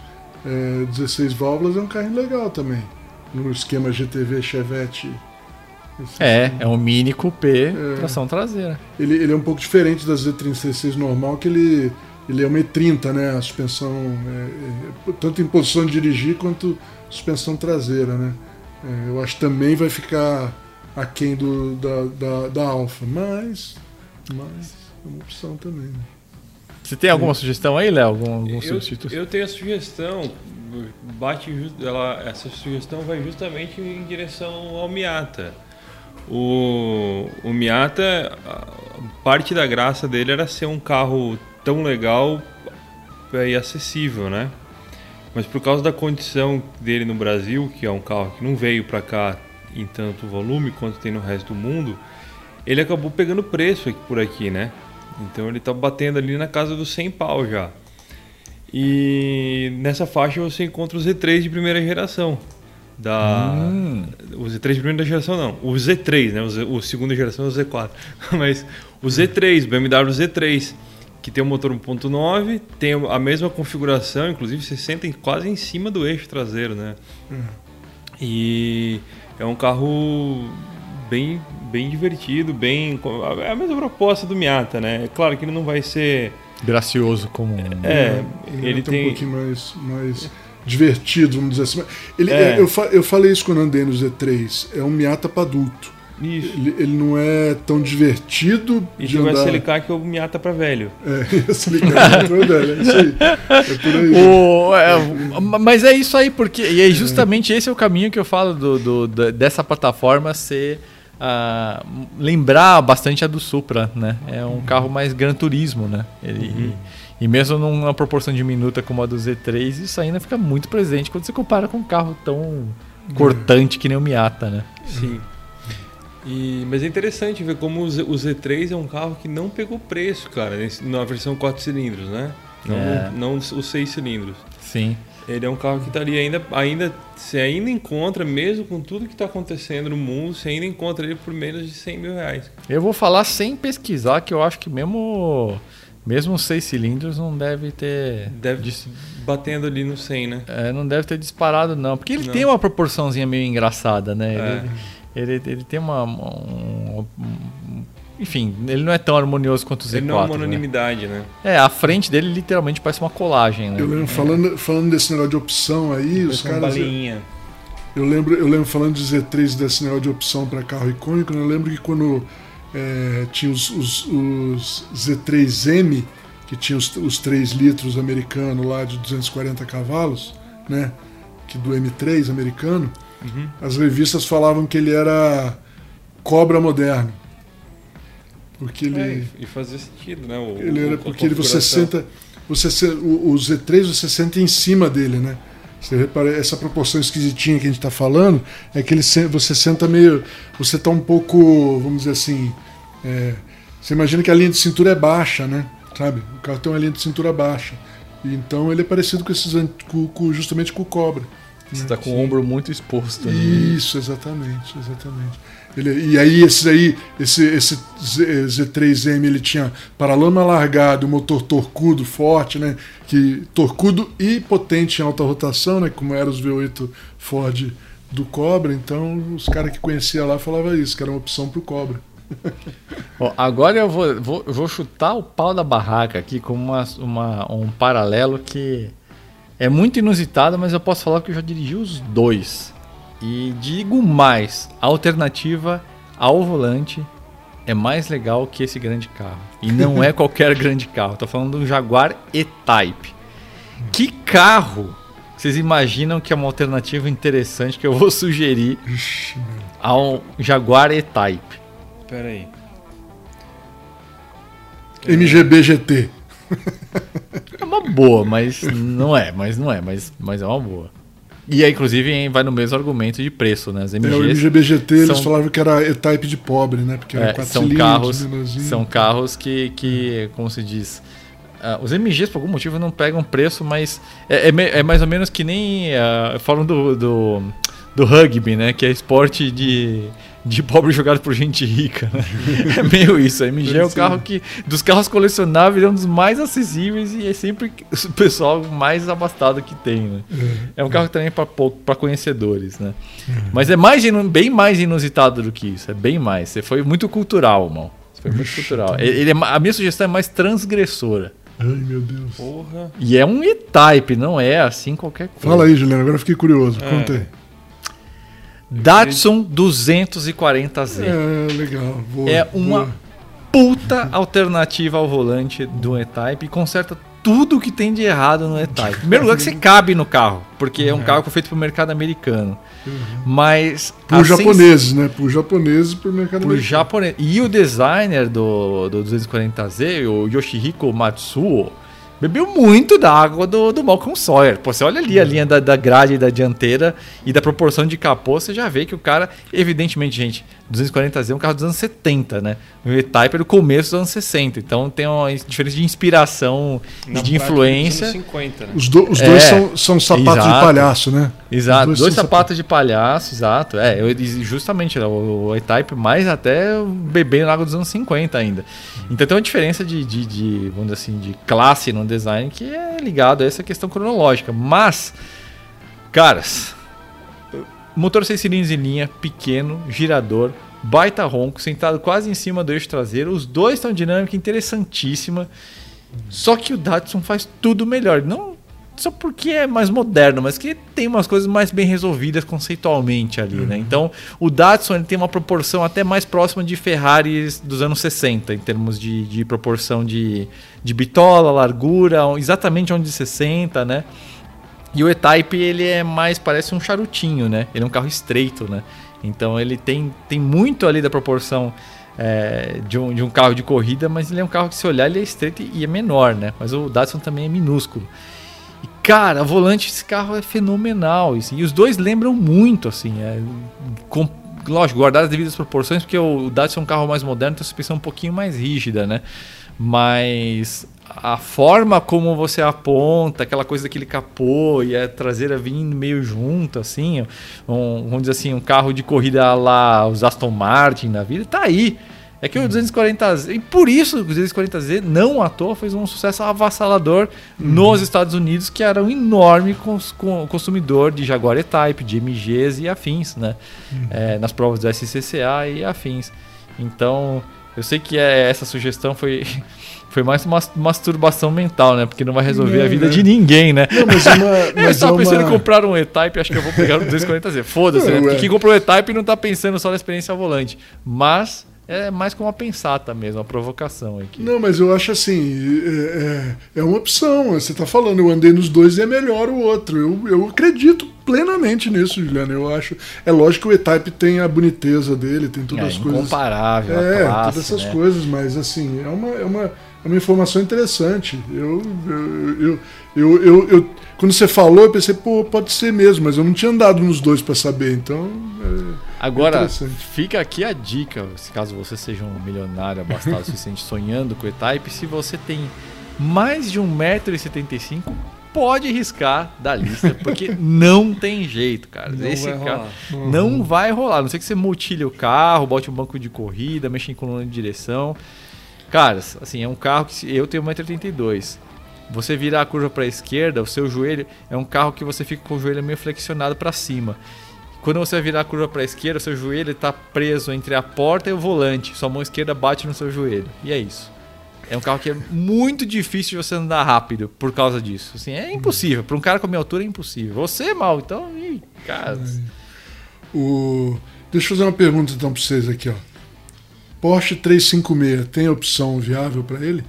é, 16 válvulas, é um carro legal também. No esquema GTV Chevette. É, esquema. é um mini coupé, É. tração traseira. Ele, ele é um pouco diferente das Z36 normal, que ele, ele é uma E30, né? A suspensão, é, é, tanto em posição de dirigir quanto suspensão traseira, né? É, eu acho que também vai ficar aquém do, da, da, da Alfa, mas, mas é uma opção também. Né? Você tem alguma sugestão aí, Léo? Algum, algum Eu, eu tenho a sugestão, bate, ela, essa sugestão vai justamente em direção ao Miata. O, o Miata, parte da graça dele era ser um carro tão legal é, e acessível, né? Mas por causa da condição dele no Brasil, que é um carro que não veio para cá em tanto volume quanto tem no resto do mundo, ele acabou pegando preço aqui- por aqui, né? Então ele tá batendo ali na casa dos 100 pau já. E nessa faixa você encontra o Z3 de primeira geração. Da... Hum. O Z3 de primeira geração não, o Z3, né? O, Z, o segunda geração é o Z4. Mas o Z3, BMW Z3, que tem o motor 1.9, tem a mesma configuração, inclusive você senta em- quase em cima do eixo traseiro, né? E é um carro bem, bem divertido, bem. É a mesma proposta do Miata, né? É claro que ele não vai ser. Gracioso como. É, Ele, ele é até tem. um pouquinho mais, mais divertido, vamos dizer assim. Ele, É. eu, eu falei isso quando andei no Z3, é um Miata para adulto. Isso. Ele, ele não é tão divertido E de andar... SLK que é o Miata pra velho. É, ligado é velho, é isso aí. É por aí. O- é, mas é isso aí, porque. E é justamente esse é o caminho que eu falo do, do- dessa plataforma ser. ah, lembrar bastante a do Supra, né? É um carro mais Gran Turismo, né? Ele, E mesmo numa proporção diminuta como a do Z3, isso ainda fica muito presente quando você compara com um carro tão cortante que nem o Miata, né? Sim. E, mas é interessante ver como o, Z, o Z3 é um carro que não pegou preço, cara, na versão 4 cilindros, né? Não, É. não os 6 cilindros. Sim. Ele é um carro que tá ali ainda, ainda, você ainda encontra, mesmo com tudo que está acontecendo no mundo, você ainda encontra ele por menos de 100 mil reais. Eu vou falar sem pesquisar que eu acho que mesmo. Mesmo os seis cilindros não deve ter. Deve dis- batendo ali no 100, né? É, não deve ter disparado, não. Porque ele Não. tem uma proporçãozinha meio engraçada, né? É. Ele, ele, ele tem uma. um- um- enfim, ele não é tão harmonioso quanto o Z4. Ele não é uma né? unanimidade, né? É, a frente dele literalmente parece uma colagem, né? Eu lembro, falando, falando desse negócio de opção aí, os caras. balinha. Eu lembro, eu lembro falando de Z3 desse negócio de opção para carro icônico, né? eu lembro que quando é, tinha os, os- os Z3M, que tinha os, os 3 litros americano lá de 240 cavalos, né? Que do M3 americano, Uhum. as revistas falavam que ele era cobra moderno. Porque ele. É, e fazia sentido, né? O, Ele era porque ele, você senta. Você, o, o Z3 você senta em cima dele, né? Você repara, essa proporção esquisitinha que a gente está falando é que ele, você senta meio. Você está um pouco, vamos dizer assim. é, você imagina que a linha de cintura é baixa, né? Sabe? O carro tem uma linha de cintura baixa. E então ele é parecido com esses com, com- justamente com o Cobra. Você tá com o ombro muito exposto. né? Isso, exatamente, exatamente. Ele- e aí esse aí, esse, esse Z, Z3M, ele tinha paralama largado, motor torcudo, forte, né? Que, torcudo e potente em alta rotação, né? Como eram os V8 Ford do Cobra. Então os caras que conhecia lá falavam isso, que era uma opção pro Cobra. Ó, agora eu vou, vou, vou chutar o pau da barraca aqui com uma, uma- um paralelo que é muito inusitado, mas eu posso falar que eu já dirigi os dois. E digo mais, a alternativa ao volante é mais legal que esse grande carro. E não é qualquer grande carro, tô falando de um Jaguar E-Type. Que carro vocês imaginam que é uma alternativa interessante que eu vou sugerir Ixi, ao Jaguar E-Type? Pera aí. MGB GT. É uma boa, mas não é, mas não é, mas, mas é uma boa. E aí, inclusive, vai no mesmo argumento de preço, né? As É, o MGs MGB GT eles são- falavam que era E-Type de pobre, né? Porque era é, quatro são carros, menorzinho. são carros que, que como se diz, ah, os MGs por algum motivo não pegam preço, mas é, é é mais ou menos que nem ah, falam do, do, do rugby, né? Que é esporte de, de pobre jogado por gente rica. Né? é meio isso. A MG é o carro que dos carros colecionáveis é um dos mais acessíveis e é sempre o pessoal mais abastado que tem. Né? É um carro também para conhecedores, né? Mas é mais bem mais inusitado do que isso. É bem mais. Você foi muito cultural, mal. Você foi muito cultural. Ele é a minha sugestão é mais transgressora. Ai, meu Deus. Porra. E é um E-Type, não é assim qualquer coisa. Fala aí, Juliano, agora eu fiquei curioso. É. Conta aí. Datsun 240Z. É, legal. Boa, É uma boa. puta alternativa ao volante do E-Type e conserta tudo que tem de errado no E-Type. Em primeiro lugar que você cabe no carro, porque é um carro que foi feito para o mercado americano. Mas Por a sens- japoneses, né? Por japoneses e por mercado Por americano. japonês. E o designer do, do 240Z, o Yoshihiko Matsuo, bebeu muito da água do, do Malcolm Sawyer. Pô, você olha ali a linha da, da grade da dianteira e da proporção de capô, você já vê que o cara, evidentemente, gente, 240Z é um carro dos anos 70, né? O E-Type é do começo dos anos 60. Então tem uma diferença de inspiração e de influência. dos anos 50, né? Os, do- os É, dois são, são sapatos de exato. palhaço, né? Exato, Os dois, são sapatos de palhaço, exato. É, eu, justamente né, o, o E-Type, mais até bebê na água dos anos 50 ainda. Então tem uma diferença de, de, de, vamos dizer assim, de classe no design que é ligado a essa questão cronológica. Mas, caras, motor 6 cilindros em linha, pequeno, girador, baita ronco, sentado quase em cima do eixo traseiro. Os dois estão dinâmica interessantíssima. Só que o Datsun faz tudo melhor. Não só porque é mais moderno, mas que tem umas coisas mais bem resolvidas conceitualmente ali, né? Então, o Datsun ele tem uma proporção até mais próxima de Ferraris dos anos 60, em termos de, de proporção de, de bitola, largura, exatamente onde 60, né? E o E-Type ele é mais, parece um charutinho, né? Ele é um carro estreito, né? Então ele tem, tem muito ali da proporção é, de, um, de um carro de corrida, mas ele é um carro que se olhar ele é estreito e é menor, né? Mas o Datsun também é minúsculo. E cara, o volante desse carro é fenomenal, assim, e os dois lembram muito, assim, é, com, lógico, guardar as devidas proporções, porque o Datsun é um carro mais moderno, tem a suspensão um pouquinho mais rígida, né? Mas a forma como você aponta, aquela coisa daquele capô e a traseira vindo meio junto, assim, um, vamos dizer assim, um carro de corrida lá, os Aston Martin na vida, tá aí. É que o 240Z, e por isso o 240Z não à toa fez um sucesso avassalador nos Estados Unidos, que era um enorme cons- consumidor de Jaguar E-Type, de MGs e afins, né? É, nas provas do SCCA e afins. Então, eu sei que é, essa sugestão foi, foi mais uma masturbação mental, né? Porque não vai resolver Não, a vida né? de ninguém, né? Não, mas uma. eu Mas é estava pensando em uma... comprar um E-Type, acho que eu vou pegar o 240Z. Foda-se, né? Porque é. quem comprou o E-Type não tá pensando só na experiência ao volante. Mas é mais como uma pensata mesmo, uma provocação aqui. Não, mas eu acho assim, é, é, é uma opção. Você está falando, eu andei nos dois e é melhor o outro. Eu, eu acredito plenamente nisso, Juliano. Eu acho. É lógico que o E-Type tem a boniteza dele, tem todas é as coisas. incomparável, É, classe, todas essas né? coisas, mas assim, é uma, é uma, é uma informação interessante. Eu, eu, eu, eu, eu- quando você falou, eu pensei, pô, pode ser mesmo, mas eu não tinha andado nos dois para saber, então. é, Agora, Interessante. fica aqui a dica, se caso você seja um milionário abastado o suficiente sonhando com o E-Type, se você tem mais de 1,75m, pode riscar da lista, porque não tem jeito, cara. Não Esse vai carro rolar. não vai rolar. A não sei que você multilhe o carro, bote um banco de corrida, mexa em coluna de direção. Caras, assim, é um carro que eu tenho 1,82m. Você virar a curva para a esquerda, o seu joelho é um carro que você fica com o joelho meio flexionado para cima. Quando você virar a curva para a esquerda, o seu joelho está preso entre a porta e o volante. Sua mão esquerda bate no seu joelho. E é isso. É um carro que é muito difícil de você andar rápido por causa disso. Assim, é impossível. Para um cara com a minha altura é impossível. Você é mal, então, ih, cara. O... Deixa eu fazer uma pergunta então para vocês aqui, ó. Porsche 356 tem opção viável para ele?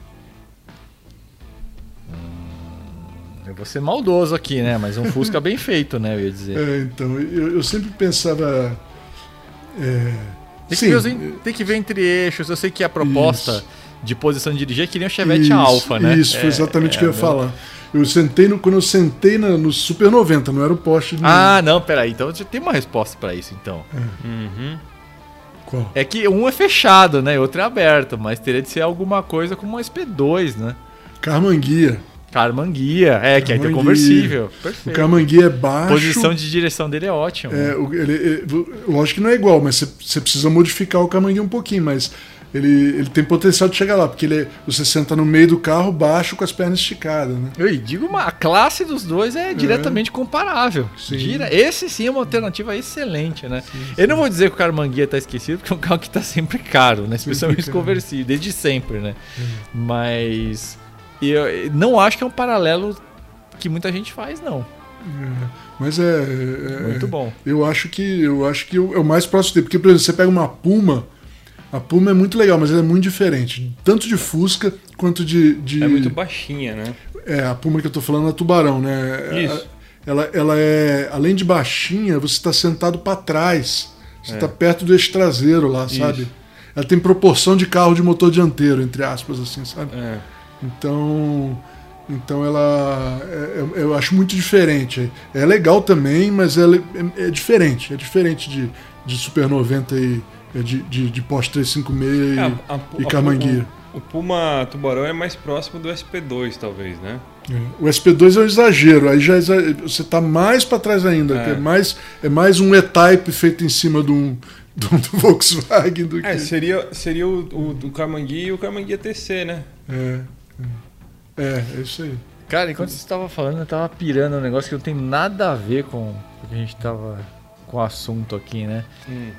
Eu vou ser maldoso aqui, né? Mas um Fusca bem feito, né? Eu ia dizer. É, então, eu, eu sempre pensava. é, Tem que, sim, ver os tem que ver entre eixos. Eu sei que a proposta Isso. de posição de dirigir, que nem o Chevette Alfa, né? Isso, foi exatamente o que eu ia falar. Eu sentei no, quando eu sentei na, no Super 90, não era o Porsche. Ah, não, peraí. Então você tem uma resposta para isso, então. É. Uhum. Qual? É que um é fechado, né? E outro é aberto, mas teria de ser alguma coisa como um SP2, né? Carmanguia. Carmanguia, é, que é interconversível. Perfeito. O Carmanguia é baixo. A posição de direção dele é ótima. É, ele, ele, lógico que não é igual, mas você, você precisa modificar o Carmanguia um pouquinho, mas ele, ele tem potencial de chegar lá, porque ele, você senta no meio do carro baixo com as pernas esticadas, né? Eu digo, uma, a classe dos dois é, é. diretamente comparável. Sim. esse sim é uma alternativa excelente, né? Sim, sim. Eu não vou dizer que o Carmanguia está esquecido, porque é um carro que está sempre caro, né? Especialmente conversível, desde sempre, né? Mas eu não acho que é um paralelo que muita gente faz, não. É, mas é, é, muito bom. Eu acho que eu acho que é o mais próximo dele, porque por exemplo, você pega uma Puma a Puma é muito legal, mas ela é muito diferente. Tanto de Fusca quanto de. de... É muito baixinha, né? É, a Puma que eu tô falando é a Tubarão, né? Isso. Ela, ela é. Além de baixinha, você está sentado para trás. Você está é. perto do eixo traseiro lá, Isso. sabe? Ela tem proporção de carro de motor dianteiro, entre aspas, assim, sabe? É. Então. Então ela. É, é eu acho muito diferente. É legal também, mas ela é, é diferente. É diferente de, de Super 90 e de, de, de Porsche 356 é, a, a, e Camanguia. O, o Puma Tubarão é mais próximo do SP2, talvez, né? É. O SP2 é um exagero, aí já é, você está mais para trás ainda, é. é. mais, é mais um E-Type feito em cima de um, do, do Volkswagen do que... É, seria, seria o, o, o Camanguia e o Camanguia TC, né? É, é, é, é isso aí. Cara, enquanto você estava falando, eu estava pirando um negócio que não tem nada a ver com o que a gente estava com o assunto aqui, né? Hum.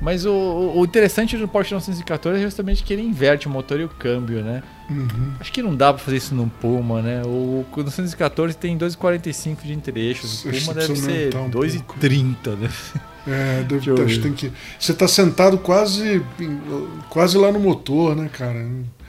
Mas o, o, interessante do Porsche 914 é justamente que ele inverte o motor e o câmbio, né? Uhum. Acho que não dá pra fazer isso no Puma, né? O, o 914 tem 2,45 de entreeixos. O Puma deve ser um 2,30, né? É, deve, acho, tem que. Você tá sentado quase, quase lá no motor, né, cara?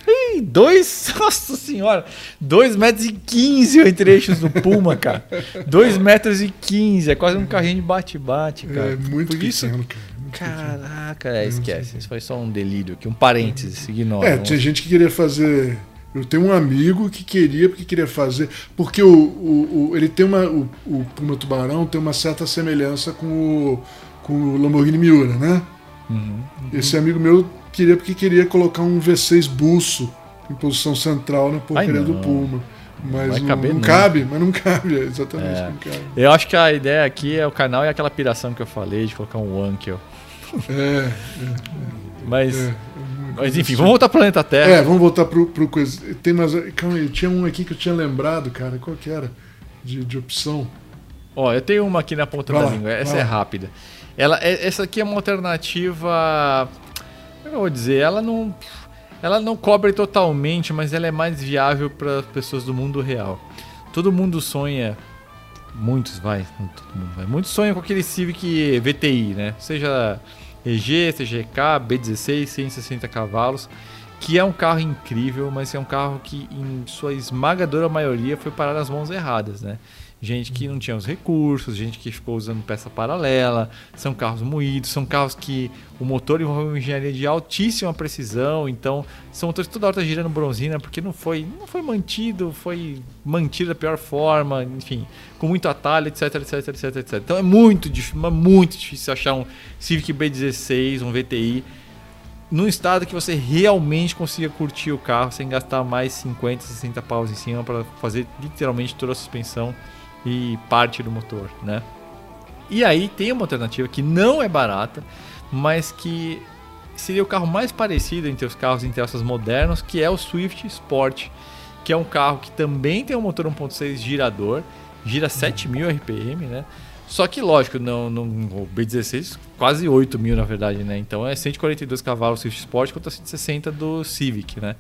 Ih, dois, nossa senhora, 2 metros e 15 entre eixos do Puma, cara. 2 metros e 15, é quase um carrinho de bate-bate, cara. É muito Por isso, pequeno, cara. Caraca, é, esquece. Isso foi só um delírio aqui, um parênteses, ignora. É, tinha gente que queria fazer. Eu tenho um amigo que queria, porque queria fazer. Porque o, o, o ele tem uma. O, o, Puma Tubarão tem uma certa semelhança com o, com o Lamborghini Miura, né? Uhum, uhum. Esse amigo meu queria porque queria colocar um V6 buço em posição central na porcaria do Puma. Mas não, caber, não, cabe, mas não cabe, é exatamente, é. não cabe. Eu acho que a ideia aqui é o canal e aquela piração que eu falei de colocar um Wankel é, é, é, mas, é, mas enfim, vamos voltar pro planeta Terra. É, vamos voltar pro, pro coisa. Tem mais. Calma aí, tinha um aqui que eu tinha lembrado, cara. Qual que era? De, de opção. Ó, eu tenho uma aqui na ponta vai da lá, língua. Essa é rápida. Ela, essa aqui é uma alternativa. Como eu vou dizer? Ela não. Ela não cobre totalmente, mas ela é mais viável para pessoas do mundo real. Todo mundo sonha muitos vai, todo mundo vai. Muitos sonham com aquele Civic VTI, né? Seja EG, CGK, B16, 160 cavalos, que é um carro incrível, mas é um carro que em sua esmagadora maioria foi parar nas mãos erradas, né? gente que não tinha os recursos, gente que ficou usando peça paralela, são carros moídos, são carros que o motor envolve uma engenharia de altíssima precisão, então são motores toda hora girando bronzina porque não foi, não foi mantido, foi mantido da pior forma, enfim, com muito atalho, etc, etc, etc, etc. Então é muito difícil, muito difícil achar um Civic B16, um VTI num estado que você realmente consiga curtir o carro sem gastar mais 50, 60 paus em cima para fazer literalmente toda a suspensão e parte do motor, né? E aí tem uma alternativa que não é barata, mas que seria o carro mais parecido entre os carros entre modernos, que é o Swift Sport, que é um carro que também tem um motor 1.6 girador, gira 7000 RPM, né? Só que, lógico, não, não, o B16 quase 8 mil na verdade, né? Então é 142 cavalos Swift Sport contra 160 do Civic, né?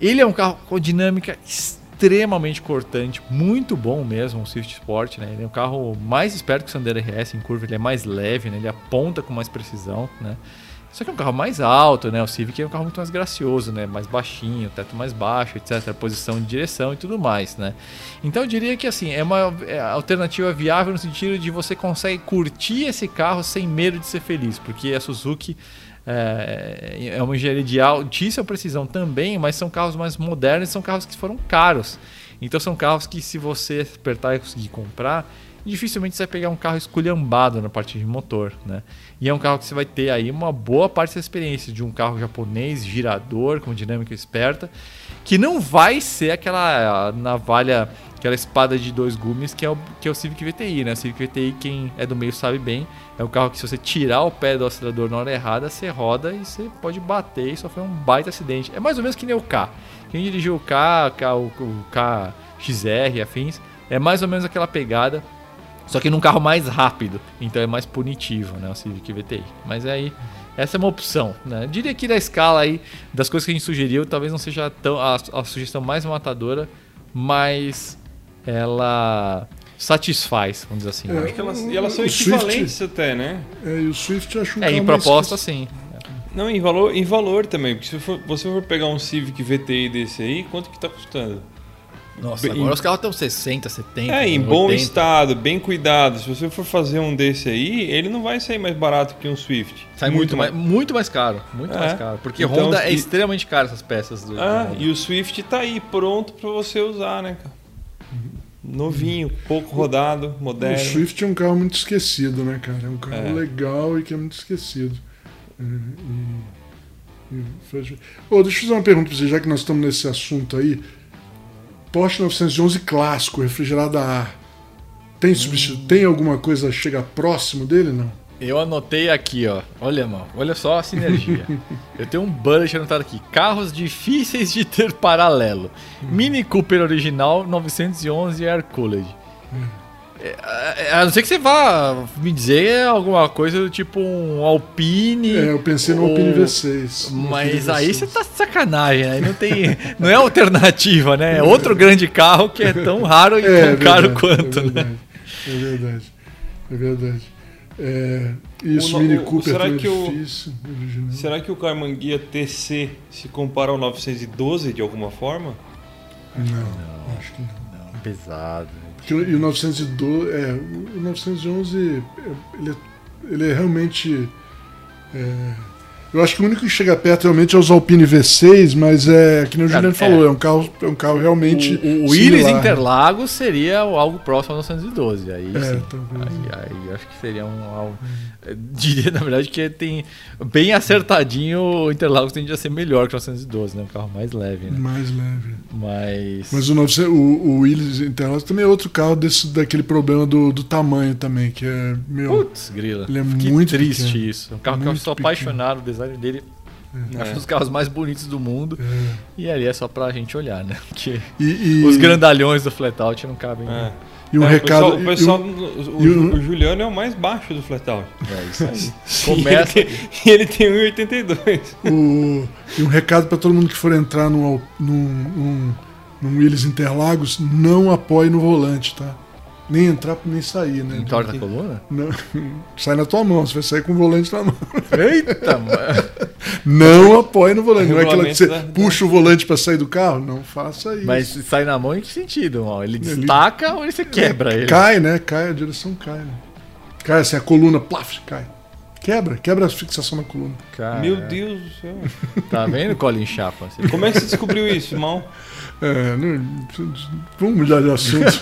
Ele é um carro com dinâmica extremamente cortante, muito bom mesmo o Swift Sport, né? Ele é um carro mais esperto que o Sandero RS em curva, ele é mais leve, né? Ele aponta com mais precisão, né? Só que é um carro mais alto, né? O Civic é um carro muito mais gracioso, né? Mais baixinho, teto mais baixo, etc. Posição de direção e tudo mais, né? Então eu diria que assim, é uma é alternativa viável no sentido de você consegue curtir esse carro sem medo de ser feliz, porque a Suzuki é, é uma engenharia de altíssima precisão também, mas são carros mais modernos são carros que foram caros. Então são carros que se você apertar e conseguir comprar, dificilmente você vai pegar um carro esculhambado na parte de motor, né? E é um carro que você vai ter aí uma boa parte da experiência de um carro japonês, girador, com dinâmica esperta, que não vai ser aquela navalha, aquela espada de dois gumes que é o, que é o Civic VTI, né? O Civic VTI, quem é do meio sabe bem, é um carro que se você tirar o pé do acelerador na hora errada, você roda e você pode bater e sofrer um baita acidente. É mais ou menos que nem o K. Quem dirigiu o K, o, o K XR, afins, é mais ou menos aquela pegada só que num carro mais rápido, então é mais punitivo, né, o Civic VTI. Mas aí essa é uma opção, né? Eu diria que da escala aí das coisas que a gente sugeriu, talvez não seja tão a, a sugestão mais matadora, mas ela satisfaz, vamos dizer assim. É, acho que elas, e elas são equivalentes Swift, até, né? É, e o Swift acho um É, em proposta sim. Não, em valor, em valor também, porque se for, você for pegar um Civic VTI desse aí, quanto que tá custando? Nossa, agora em... os carros estão 60, 70. É, em 80. bom estado, bem cuidado. Se você for fazer um desse aí, ele não vai sair mais barato que um Swift. Sai muito, muito mais, muito mais caro. Muito é. mais caro. Porque então, Honda é extremamente caro essas peças. Do... Ah, e o Swift tá aí, pronto para você usar, né, cara? Novinho, pouco rodado, moderno. O Swift é um carro muito esquecido, né, cara? É um carro é. legal e que é muito esquecido. É, e, e... Oh, deixa eu fazer uma pergunta pra você, já que nós estamos nesse assunto aí. Porsche 911 clássico, refrigerado a ar. Tem? Hum. Tem alguma coisa chega próximo dele, não? Eu anotei aqui, ó. Olha, mano, olha só a sinergia. Eu tenho um bullet anotado aqui. Carros difíceis de ter paralelo. Hum. Mini Cooper original 911 Air Cooled. É, é, a não ser que você vá me dizer alguma coisa do tipo um Alpine. É, eu pensei no ou... Alpine V6. Mas Alpine aí V6. você tá de sacanagem, aí não tem. não é alternativa, né? É outro grande carro que é tão raro e é, tão caro verdade, quanto, é né? É verdade. É verdade. É, isso, o, Mini Cooper será que o, difícil, Será que o Carman Guia TC se compara ao 912 de alguma forma? Não, não acho que não. não pesado. Que, e o 912, é, o 911 ele é, ele é realmente. É, eu acho que o único que chega perto realmente é os Alpine V6, mas é que nem o Juliano é, falou, é um carro, é um carro realmente. O, o Willys Interlagos seria algo próximo ao 912. Aí, é, sim, aí, aí, acho que seria um algo. Diria, na verdade, que tem bem acertadinho o Interlagos tende a ser melhor que o 912, né? Um carro mais leve. Né? Mais leve. Mas. Mas o, 900, o, o Willys Interlagos também é outro carro desse, daquele problema do, do tamanho também, que é meu. Putz, grila. Ele é muito triste pequeno. isso. Um carro muito que eu sou pequeno. apaixonado, o design dele é. Acho um dos carros mais bonitos do mundo. É. E ali é só pra gente olhar, né? Porque e, e... os grandalhões do flatout não cabem. É. E um é, recado. O, pessoal, o, pessoal, o, o, o, Juliano é o mais baixo do flatout. É isso aí. Começa. E ele tem, ele tem 1,82. O, e um recado para todo mundo que for entrar num, num, num, num Willis Interlagos: não apoie no volante, tá? Nem entrar nem sair, né? Entorta a coluna? Não, sai na tua mão, você vai sair com o volante na mão. Eita, mano. Não apoie no volante. Não é aquela que você puxa o volante para sair do carro? Não faça isso. Mas sai na mão em que sentido, mal? Ele destaca ele... ou ele você quebra ele? Cai, né? Cai, a direção cai, né? Cai assim, a coluna, plaf, cai. Quebra, quebra a fixação na coluna. Cara, Meu Deus do céu. Tá vendo, Colin Chapa? Como é que você descobriu isso, irmão? É, não, vamos mudar de assunto.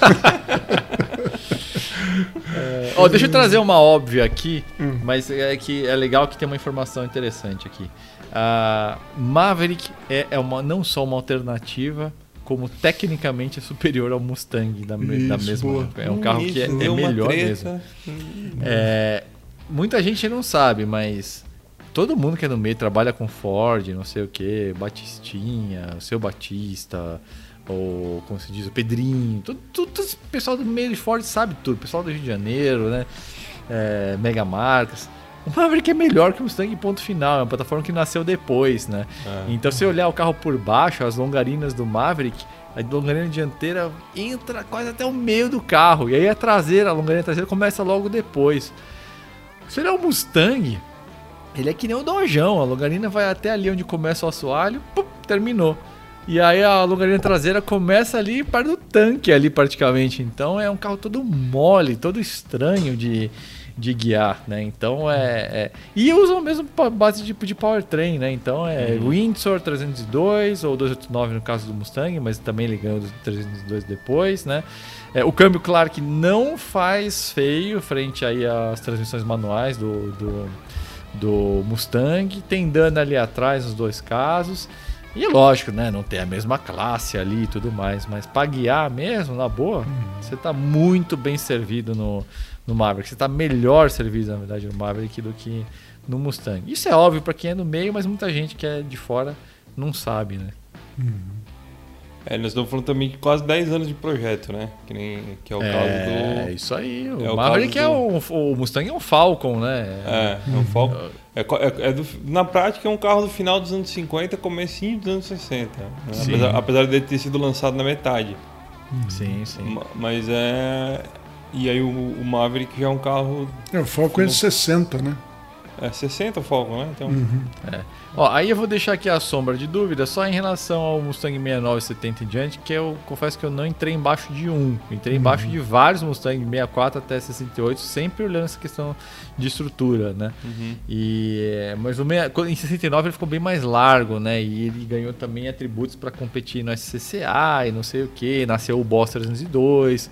É, deixa eu trazer uma óbvia aqui, hum. mas é que é legal que tem uma informação interessante aqui. A Maverick é, é uma, não só uma alternativa, como tecnicamente é superior ao Mustang da, Isso, da mesma boa. É um carro que é, é melhor mesmo. É, muita gente não sabe, mas todo mundo que é no meio trabalha com Ford, não sei o que, Batistinha, o seu Batista, ou como se diz, o Pedrinho, tudo, tudo, tudo, o pessoal do meio de Ford sabe tudo, o pessoal do Rio de Janeiro, né? É, mega marcas. O Maverick é melhor que o Mustang ponto final, é uma plataforma que nasceu depois, né? É. Então se olhar o carro por baixo, as longarinas do Maverick, a longarina dianteira entra quase até o meio do carro, e aí a traseira, a longarina traseira começa logo depois. Se olhar o Mustang, ele é que nem o dojão, a longarina vai até ali onde começa o assoalho, pum, terminou. E aí a longarina traseira começa ali perto do tanque ali praticamente. Então é um carro todo mole, todo estranho de, de guiar, né? Então é, é... e usam mesmo base de, de powertrain, né? Então é uhum. Windsor 302 ou 289 no caso do Mustang, mas também ele ganhou do 302 depois, né? É, o câmbio, claro que não faz feio frente aí às transmissões manuais do, do, do Mustang. Tem dano ali atrás nos dois casos. E lógico, né? Não tem a mesma classe ali e tudo mais. Mas para guiar mesmo, na boa, uhum. você está muito bem servido no, no Maverick. Você está melhor servido, na verdade, no Maverick do que no Mustang. Isso é óbvio para quem é no meio, mas muita gente que é de fora não sabe, né? Uhum. É, nós estamos falando também de quase 10 anos de projeto, né? Que, nem, que é o é, caso do. É, isso aí. O é Maverick é o, o Mustang é um Falcon, né? É, é um Falcon. É, é, é do, na prática é um carro do final dos anos 50, comecinho dos anos 60. Né? Apesar, apesar de ter sido lançado na metade. Sim, sim. Mas é. E aí o, o Maverick já é um carro. É, o Falcon é de 60, né? É 60 o Falcon, né? Então... Uhum. É. Ó, aí eu vou deixar aqui a sombra de dúvida só em relação ao Mustang 69 70 em diante, que eu confesso que eu não entrei embaixo de um. entrei uhum. embaixo de vários Mustang 64 até 68, sempre olhando essa questão de estrutura, né? Uhum. E, é, mas o meia, em 69 ele ficou bem mais largo, né? E ele ganhou também atributos para competir no SCCA e não sei o que. Nasceu o Boss 302.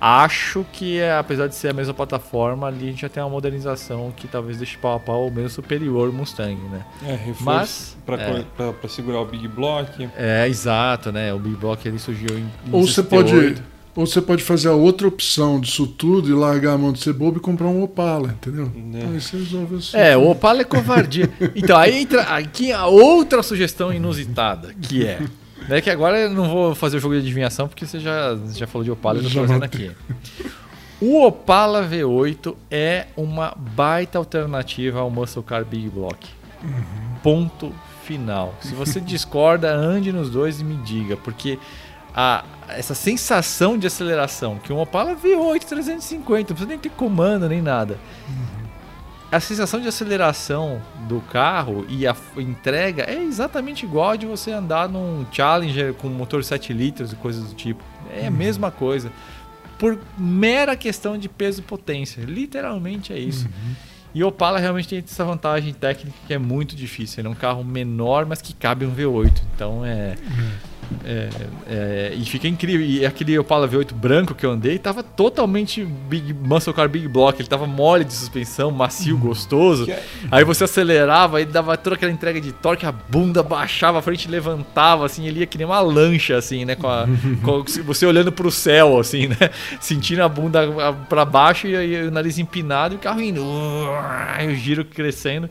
Acho que, apesar de ser a mesma plataforma, ali a gente já tem uma modernização que talvez deixe pau a pau o menos superior Mustang, né? É, reforço para é. segurar o Big Block. É, exato, né? O Big Block ele surgiu em, em Ou você pode ou você pode fazer a outra opção disso tudo e largar a mão de ser bobo e comprar um Opala, entendeu? É. Então, aí você resolve assim. É, o Opala é covardia. então, aí entra aqui a outra sugestão inusitada, que é é que agora eu não vou fazer o jogo de adivinhação porque você já, já falou de Opala e eu tô trazendo aqui. O Opala V8 é uma baita alternativa ao Muscle Car Big Block. Uhum. Ponto final. Se você discorda, ande nos dois e me diga, porque a, essa sensação de aceleração que um Opala V8 350, não precisa nem ter comando nem nada. Uhum a sensação de aceleração do carro e a entrega é exatamente igual a de você andar num Challenger com motor 7 litros e coisas do tipo. É a uhum. mesma coisa. Por mera questão de peso e potência. Literalmente é isso. Uhum. E o Opala realmente tem essa vantagem técnica que é muito difícil. Ele é um carro menor, mas que cabe um V8. Então é. Uhum é, é, e fica incrível. E aquele Opala V8 branco que eu andei tava totalmente Big Muscle Car Big Block. Ele tava mole de suspensão, macio, gostoso. É- aí você acelerava, aí dava toda aquela entrega de torque, a bunda baixava, a frente levantava, assim, ele ia que nem uma lancha, assim, né? Com, a, com você olhando pro céu, assim, né? Sentindo a bunda para baixo e, e, o nariz empinado e o carro indo. Uh, o giro crescendo.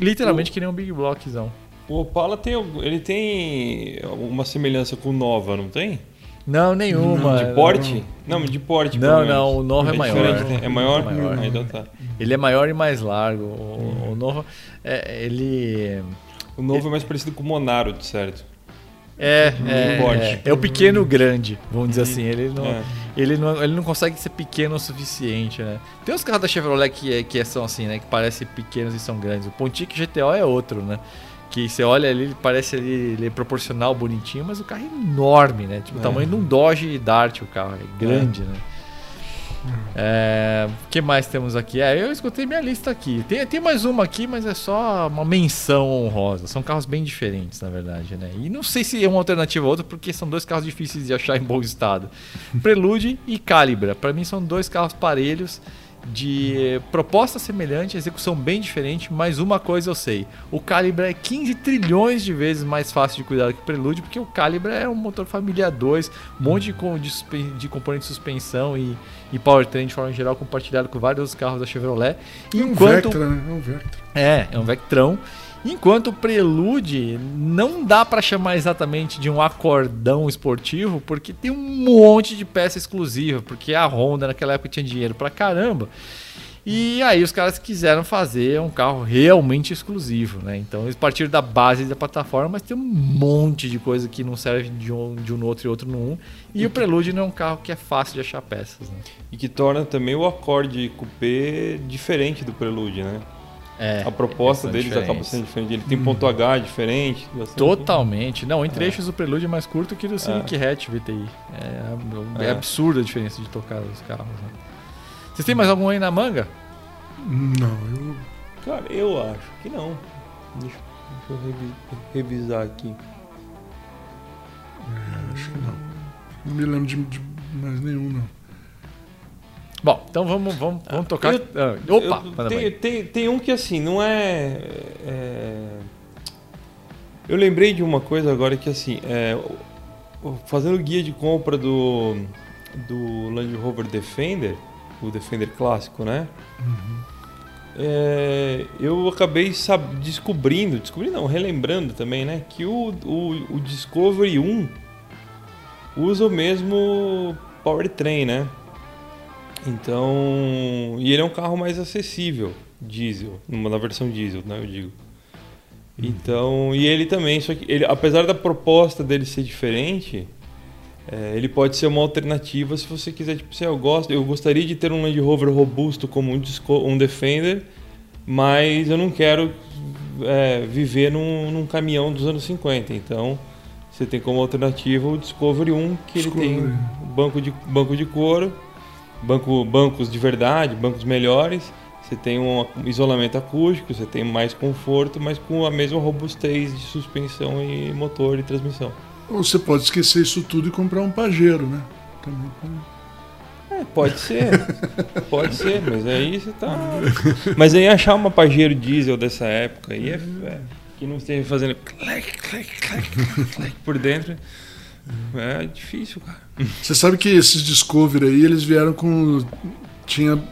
Literalmente que nem um Big Blockzão. O Opala tem, ele tem uma semelhança com o Nova, não tem? Não, nenhuma. De porte? Não, não de porte. Não, não, o Nova é, é maior. É maior? É maior. Ah, então tá. Ele é maior e mais largo. O, o Nova, é, ele... O Novo é mais parecido com o Monaro, de certo. É, é, é, é, o pequeno grande, vamos dizer assim. Ele não, é. ele, não, ele não consegue ser pequeno o suficiente, né? Tem os carros da Chevrolet que, que são assim, né? Que parecem pequenos e são grandes. O Pontic GTO é outro, né? Que você olha ali, ele parece ali, ele é proporcional, bonitinho, mas o carro é enorme, né? Tipo, é. o tamanho de um Dodge Dart o carro, é grande, é. né? É, o que mais temos aqui? É, eu escutei minha lista aqui. Tem, tem mais uma aqui, mas é só uma menção honrosa. São carros bem diferentes, na verdade, né? E não sei se é uma alternativa ou outra, porque são dois carros difíceis de achar em bom estado. Prelude e Calibra. Para mim são dois carros parelhos de proposta semelhante, execução bem diferente, mas uma coisa eu sei: o Calibra é 15 trilhões de vezes mais fácil de cuidar do que o Prelude, porque o Calibra é um motor família 2, um monte de, de, de componente de suspensão e, e powertrain de forma geral compartilhado com vários carros da Chevrolet. É um Vectra, né? É um Vectra. É, é um Vectrão. Enquanto o Prelude não dá para chamar exatamente de um acordão esportivo, porque tem um monte de peça exclusiva, porque a Honda naquela época tinha dinheiro para caramba. E aí os caras quiseram fazer um carro realmente exclusivo, né? Então eles partiram da base da plataforma, mas tem um monte de coisa que não serve de um, de um no outro e outro no um. E, e o Prelude não é um carro que é fácil de achar peças, né? E que torna também o acorde coupé diferente do Prelude, né? É, a proposta são deles acaba diferentes. sendo diferente. Ele tem ponto H diferente. bastante- Totalmente. Não, em trechos o Prelude é mais curto que do Civic Hatch VTI. É, é É. absurda a diferença de tocar os carros. né? Vocês têm mais algum aí na manga? Não, eu. Cara, eu acho que não. Deixa, deixa eu revi- revisar aqui. Acho que não. Não me lembro de, de mais nenhum, não. Bom, então vamos, vamos, vamos tocar. eu- Ah, opa! Eu- tem, tem, tem um que assim, não é, é- Eu lembrei de uma coisa agora que assim, é, fazendo guia de compra do, do Land Rover Defender, o Defender clássico, né? É, eu acabei sab- descobrindo, descobrindo não, relembrando também, né? Que o, o, o Discovery 1 usa o mesmo powertrain, né? Então, e ele é um carro mais acessível, diesel, na versão diesel, né, eu digo. Então, e ele também, só que ele, apesar da proposta dele ser diferente, é, ele pode ser uma alternativa se você quiser, tipo, se eu gosto, eu gostaria de ter um Land Rover robusto como um, Disco- um Defender, mas eu não quero é, viver num, num caminhão dos anos 50. Então, você tem como alternativa o Discovery 1, que ele tem Discovery. banco de, banco de couro, banco, bancos de verdade, bancos melhores. Você tem um isolamento acústico, você tem mais conforto, mas com a mesma robustez de suspensão e motor e transmissão. Ou você pode esquecer isso tudo e comprar um Pajero, né? Também pode. É, pode ser, pode ser, mas aí você tá. Mas aí achar uma Pajero diesel dessa época aí é, é, que não esteja fazendo clac, clac, clac, clac por dentro. É difícil, cara. Você sabe que esses Discovery aí, eles vieram com. Tinha,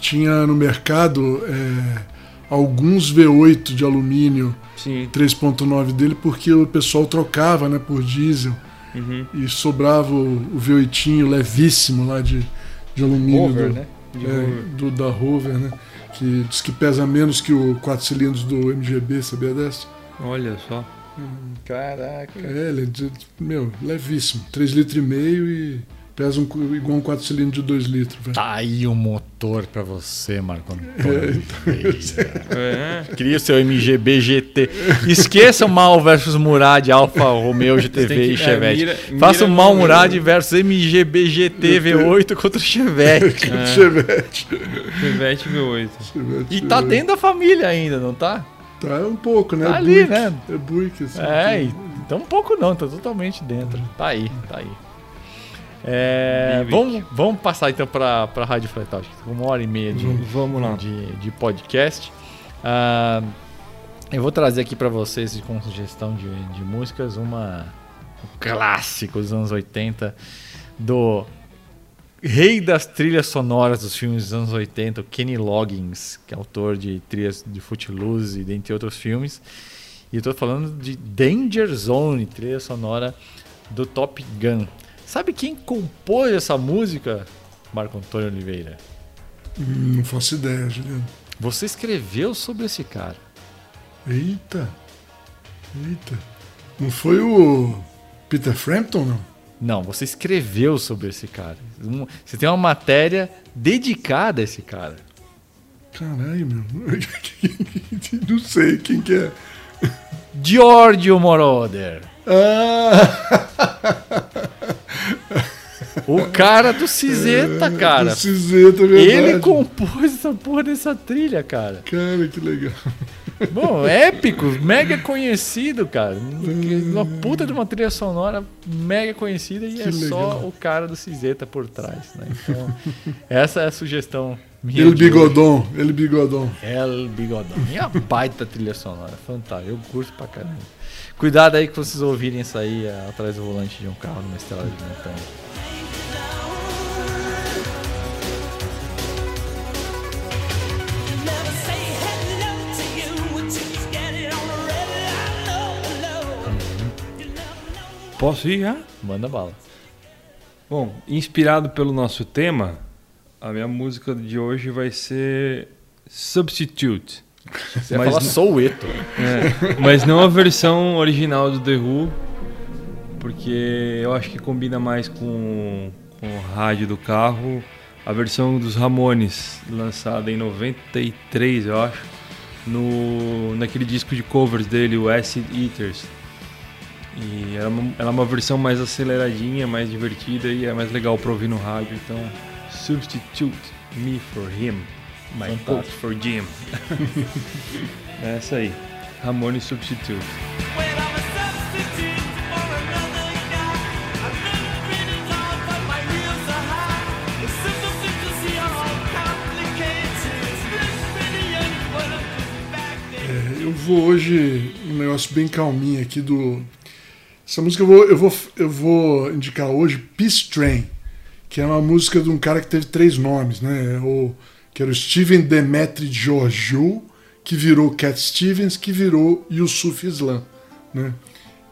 tinha no mercado é, alguns V8 de alumínio Sim. 3.9 dele, porque o pessoal trocava né, por diesel Uhum. e sobrava o, o V8 levíssimo lá de, de alumínio do, né? É, do- da Rover, né? Que diz que pesa menos que o 4 cilindros do MGB, sabia dessa? Olha só. Caraca. É, ele é, meu, levíssimo. 3,5 litros e meio e pesa um, igual um 4 cilindros de 2 litros. velho. Tá aí o motor pra você, Marco Antônio. Oliveira. É. Cria o seu MGB GT. Esqueça o Mal versus Murad Alfa Romeo GTV que- e é, Chevette. mira- Faça o mira Mal Murad versus MGB GT V8 contra o Chevette. É. Chevette. Chevette V8. Chevette. E tá dentro da família ainda, não tá? Tá um pouco, né? Tá É ali, Buick. né? É Buick, assim. É, e- então um pouco não, tá totalmente dentro. Tá aí, tá aí. É, vamos, vamos passar então pra, pra Rádio Fletal. Acho que uma hora e meia de, Vamos lá. de, de podcast. Ah, eu vou trazer aqui pra vocês, com sugestão de, de músicas, uma um clássico dos anos 80 do rei das trilhas sonoras dos filmes dos anos 80, o Kenny Loggins, que é autor de trilhas de Footloose e dentre outros filmes. E eu tô falando de Danger Zone, trilha sonora do Top Gun. Sabe quem compôs essa música, Marco Antônio Oliveira? Hum, Não faço ideia, Juliano. Você escreveu sobre esse cara. Eita. Eita. Não foi o Peter Frampton, não? Não, você escreveu sobre esse cara. Você tem uma matéria dedicada a esse cara. Caralho, meu. Não sei quem que é. Giorgio Moroder. Ah! O cara do Ciseta, cara. Ciseta, é verdade. Ele compôs essa porra dessa trilha, cara. Cara, que legal. Bom, épico, mega conhecido, cara. Uma puta de uma trilha sonora mega conhecida e Que é só legal. o cara do Ciseta por trás, né? Então, essa é a sugestão minha. Hoje. bigodon, ele bigodon. El Bigodão. E a baita trilha sonora, fantástica. Eu curto pra caramba. Cuidado aí que vocês ouvirem isso aí é, atrás do volante de um carro numa estrada de montanha. Posso ir já? Manda bala. Bom, inspirado pelo nosso tema, a minha música de hoje vai ser Substitute. Você Mas falar não- Soueto. É, mas não a versão original do The Who, porque eu acho que combina mais com, com o rádio do carro. A versão dos Ramones, lançada em 93, eu acho. no, naquele disco de covers dele, o Acid Eaters. E ela é, uma, ela é uma versão mais aceleradinha, mais divertida e é mais legal pra ouvir no rádio. Então, Substitute Me for Him, My Fantástico. Coat for Jim. é essa aí, Ramone Substitute. É, eu vou hoje um negócio bem calminho aqui do. Essa música eu vou, eu vou, eu vou indicar hoje Peace Train, que é uma música de um cara que teve três nomes, né? O, que era o Steven Demetri Georgiou, que virou Cat Stevens, que virou Yusuf Islam, né?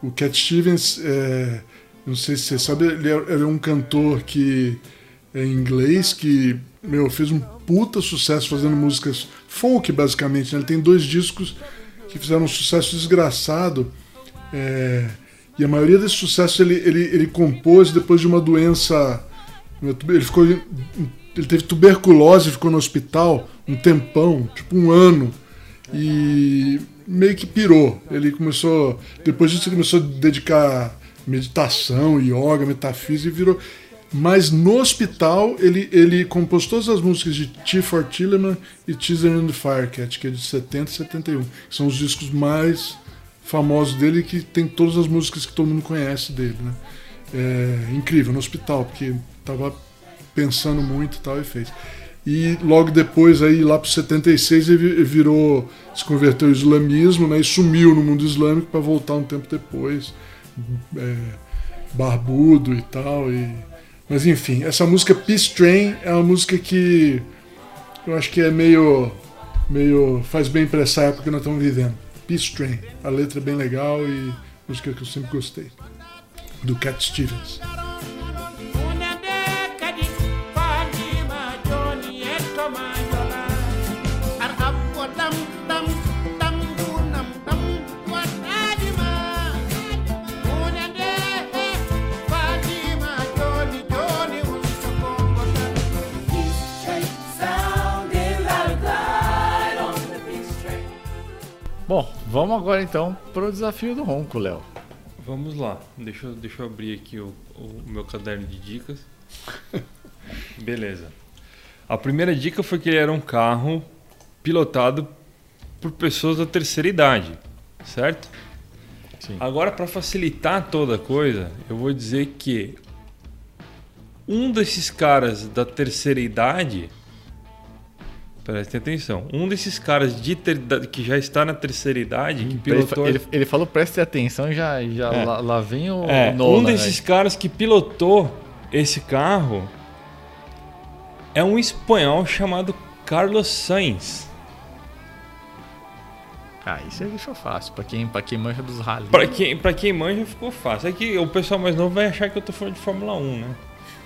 O Cat Stevens, é, não sei se você sabe, ele ele é um cantor que é inglês que meu, fez um puta sucesso fazendo músicas folk, basicamente. né? Ele tem dois discos que fizeram um sucesso desgraçado. é, e a maioria desses sucessos ele, ele, ele compôs depois de uma doença. Ele ficou. Ele teve tuberculose, ficou no hospital um tempão, tipo um ano. E meio que pirou. Ele começou. Depois disso, ele começou a dedicar meditação, yoga, metafísica e virou. Mas no hospital ele, ele compôs todas as músicas de T for Tilleman e Teaser and the Firecat, que é de 70 e 71. que São os discos mais famosos dele que tem todas as músicas que todo mundo conhece dele. Né? É incrível, no hospital, porque tava pensando muito e tal e fez. E logo depois, aí lá para 76, ele vi- virou, se converteu ao islamismo né, e sumiu no mundo islâmico para voltar um tempo depois, é, barbudo e tal. E... Mas enfim, essa música Peace Train é uma música que eu acho que é meio, meio faz bem para essa época que nós estamos vivendo. Peace Train, a letra é bem legal e música que eu sempre gostei. Do Cat Stevens. Bom, vamos agora então pro desafio do ronco, Léo. Vamos lá, deixa eu, deixa eu abrir aqui o, o meu caderno de dicas. Beleza. A primeira dica foi que ele era um carro pilotado por pessoas da terceira idade, certo? Sim. Agora, para facilitar toda a coisa, eu vou dizer que um desses caras da terceira idade, prestem atenção, um desses caras de ter- que já está na terceira idade, que Ele, pilotou ele, ele falou preste atenção e já, já É. lá, lá vem o É, um desses né? caras que pilotou esse carro é um espanhol chamado Carlos Sainz. Ah, isso aí deixou fácil, pra quem, pra quem manja dos rally. Pra quem, pra quem manja ficou fácil. É que o pessoal mais novo vai achar que eu tô falando de Fórmula 1, né?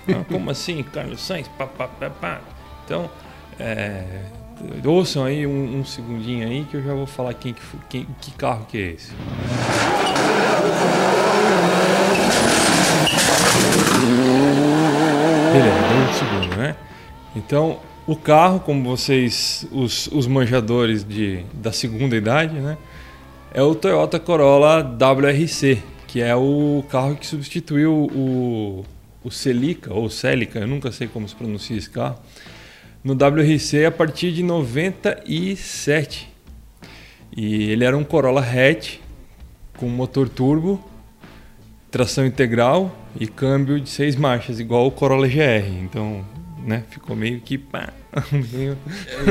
Ah, como assim, Carlos Sainz? Pá, pá, pá, pá. Então, é, ouçam aí um, um segundinho aí que eu já vou falar quem, quem, que carro que é esse. Beleza, um segundo, né? Então, o carro, como vocês, os, os manjadores de, da segunda idade, né? É o Toyota Corolla WRC, que é o carro que substituiu o, o Celica, ou Celica, eu nunca sei como se pronuncia esse carro, no WRC a partir de 97. E ele era um Corolla hatch com motor turbo, tração integral e câmbio de seis marchas, igual o Corolla GR. Então, né, ficou meio que pá, meio-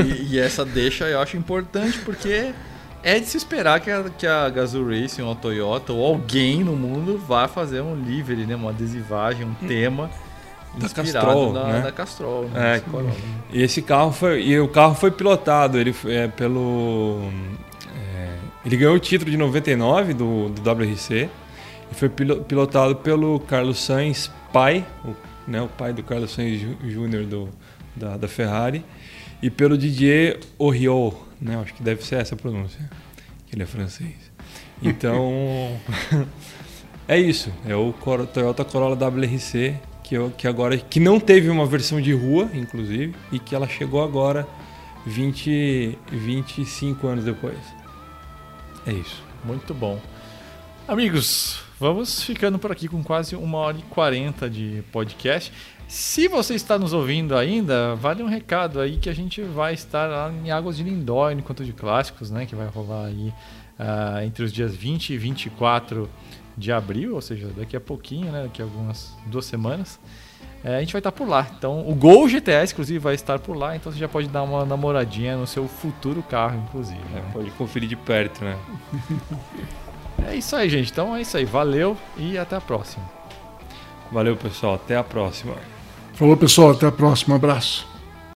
E, e essa deixa eu acho importante porque é de se esperar que a, que a Gazoo Racing ou a Toyota ou alguém no mundo vá fazer um livery, né, uma adesivagem, um tema Da Castrol, na, né? da Castrol. né, É, Corolla. E esse carro foi. E o carro foi pilotado, ele é, pelo. é, ele ganhou o título de 99 do, do WRC e foi pilo- pilotado pelo Carlos Sainz, pai, o, né, o pai do Carlos Sainz Jú- Júnior do, da, da Ferrari, e pelo Didier Oriol, né? Acho que deve ser essa a pronúncia, que ele é francês. Então. é isso, é o Toyota Corolla WRC que, eu- que agora que não teve uma versão de rua, inclusive, e que ela chegou agora 20, 25 anos depois. É isso. Muito bom. Amigos, vamos ficando por aqui com quase uma hora e 40 de podcast. Se você está nos ouvindo ainda, vale um recado aí que a gente vai estar lá em Águas de Lindóia, no Encontro de Clássicos, né? Que vai rolar aí ah, entre os dias 20 e 24 de abril, ou seja, daqui a pouquinho, né? Daqui a algumas duas semanas. É, a gente vai estar por lá. Então, o Gol GTS, inclusive, vai estar por lá. Então, você já pode dar uma namoradinha no seu futuro carro, inclusive. É, né? pode conferir de perto, né? É isso aí, gente. Então, é isso aí. Valeu e até a próxima. Valeu, pessoal. Até a próxima. Falou, pessoal. Até a próxima. Abraço.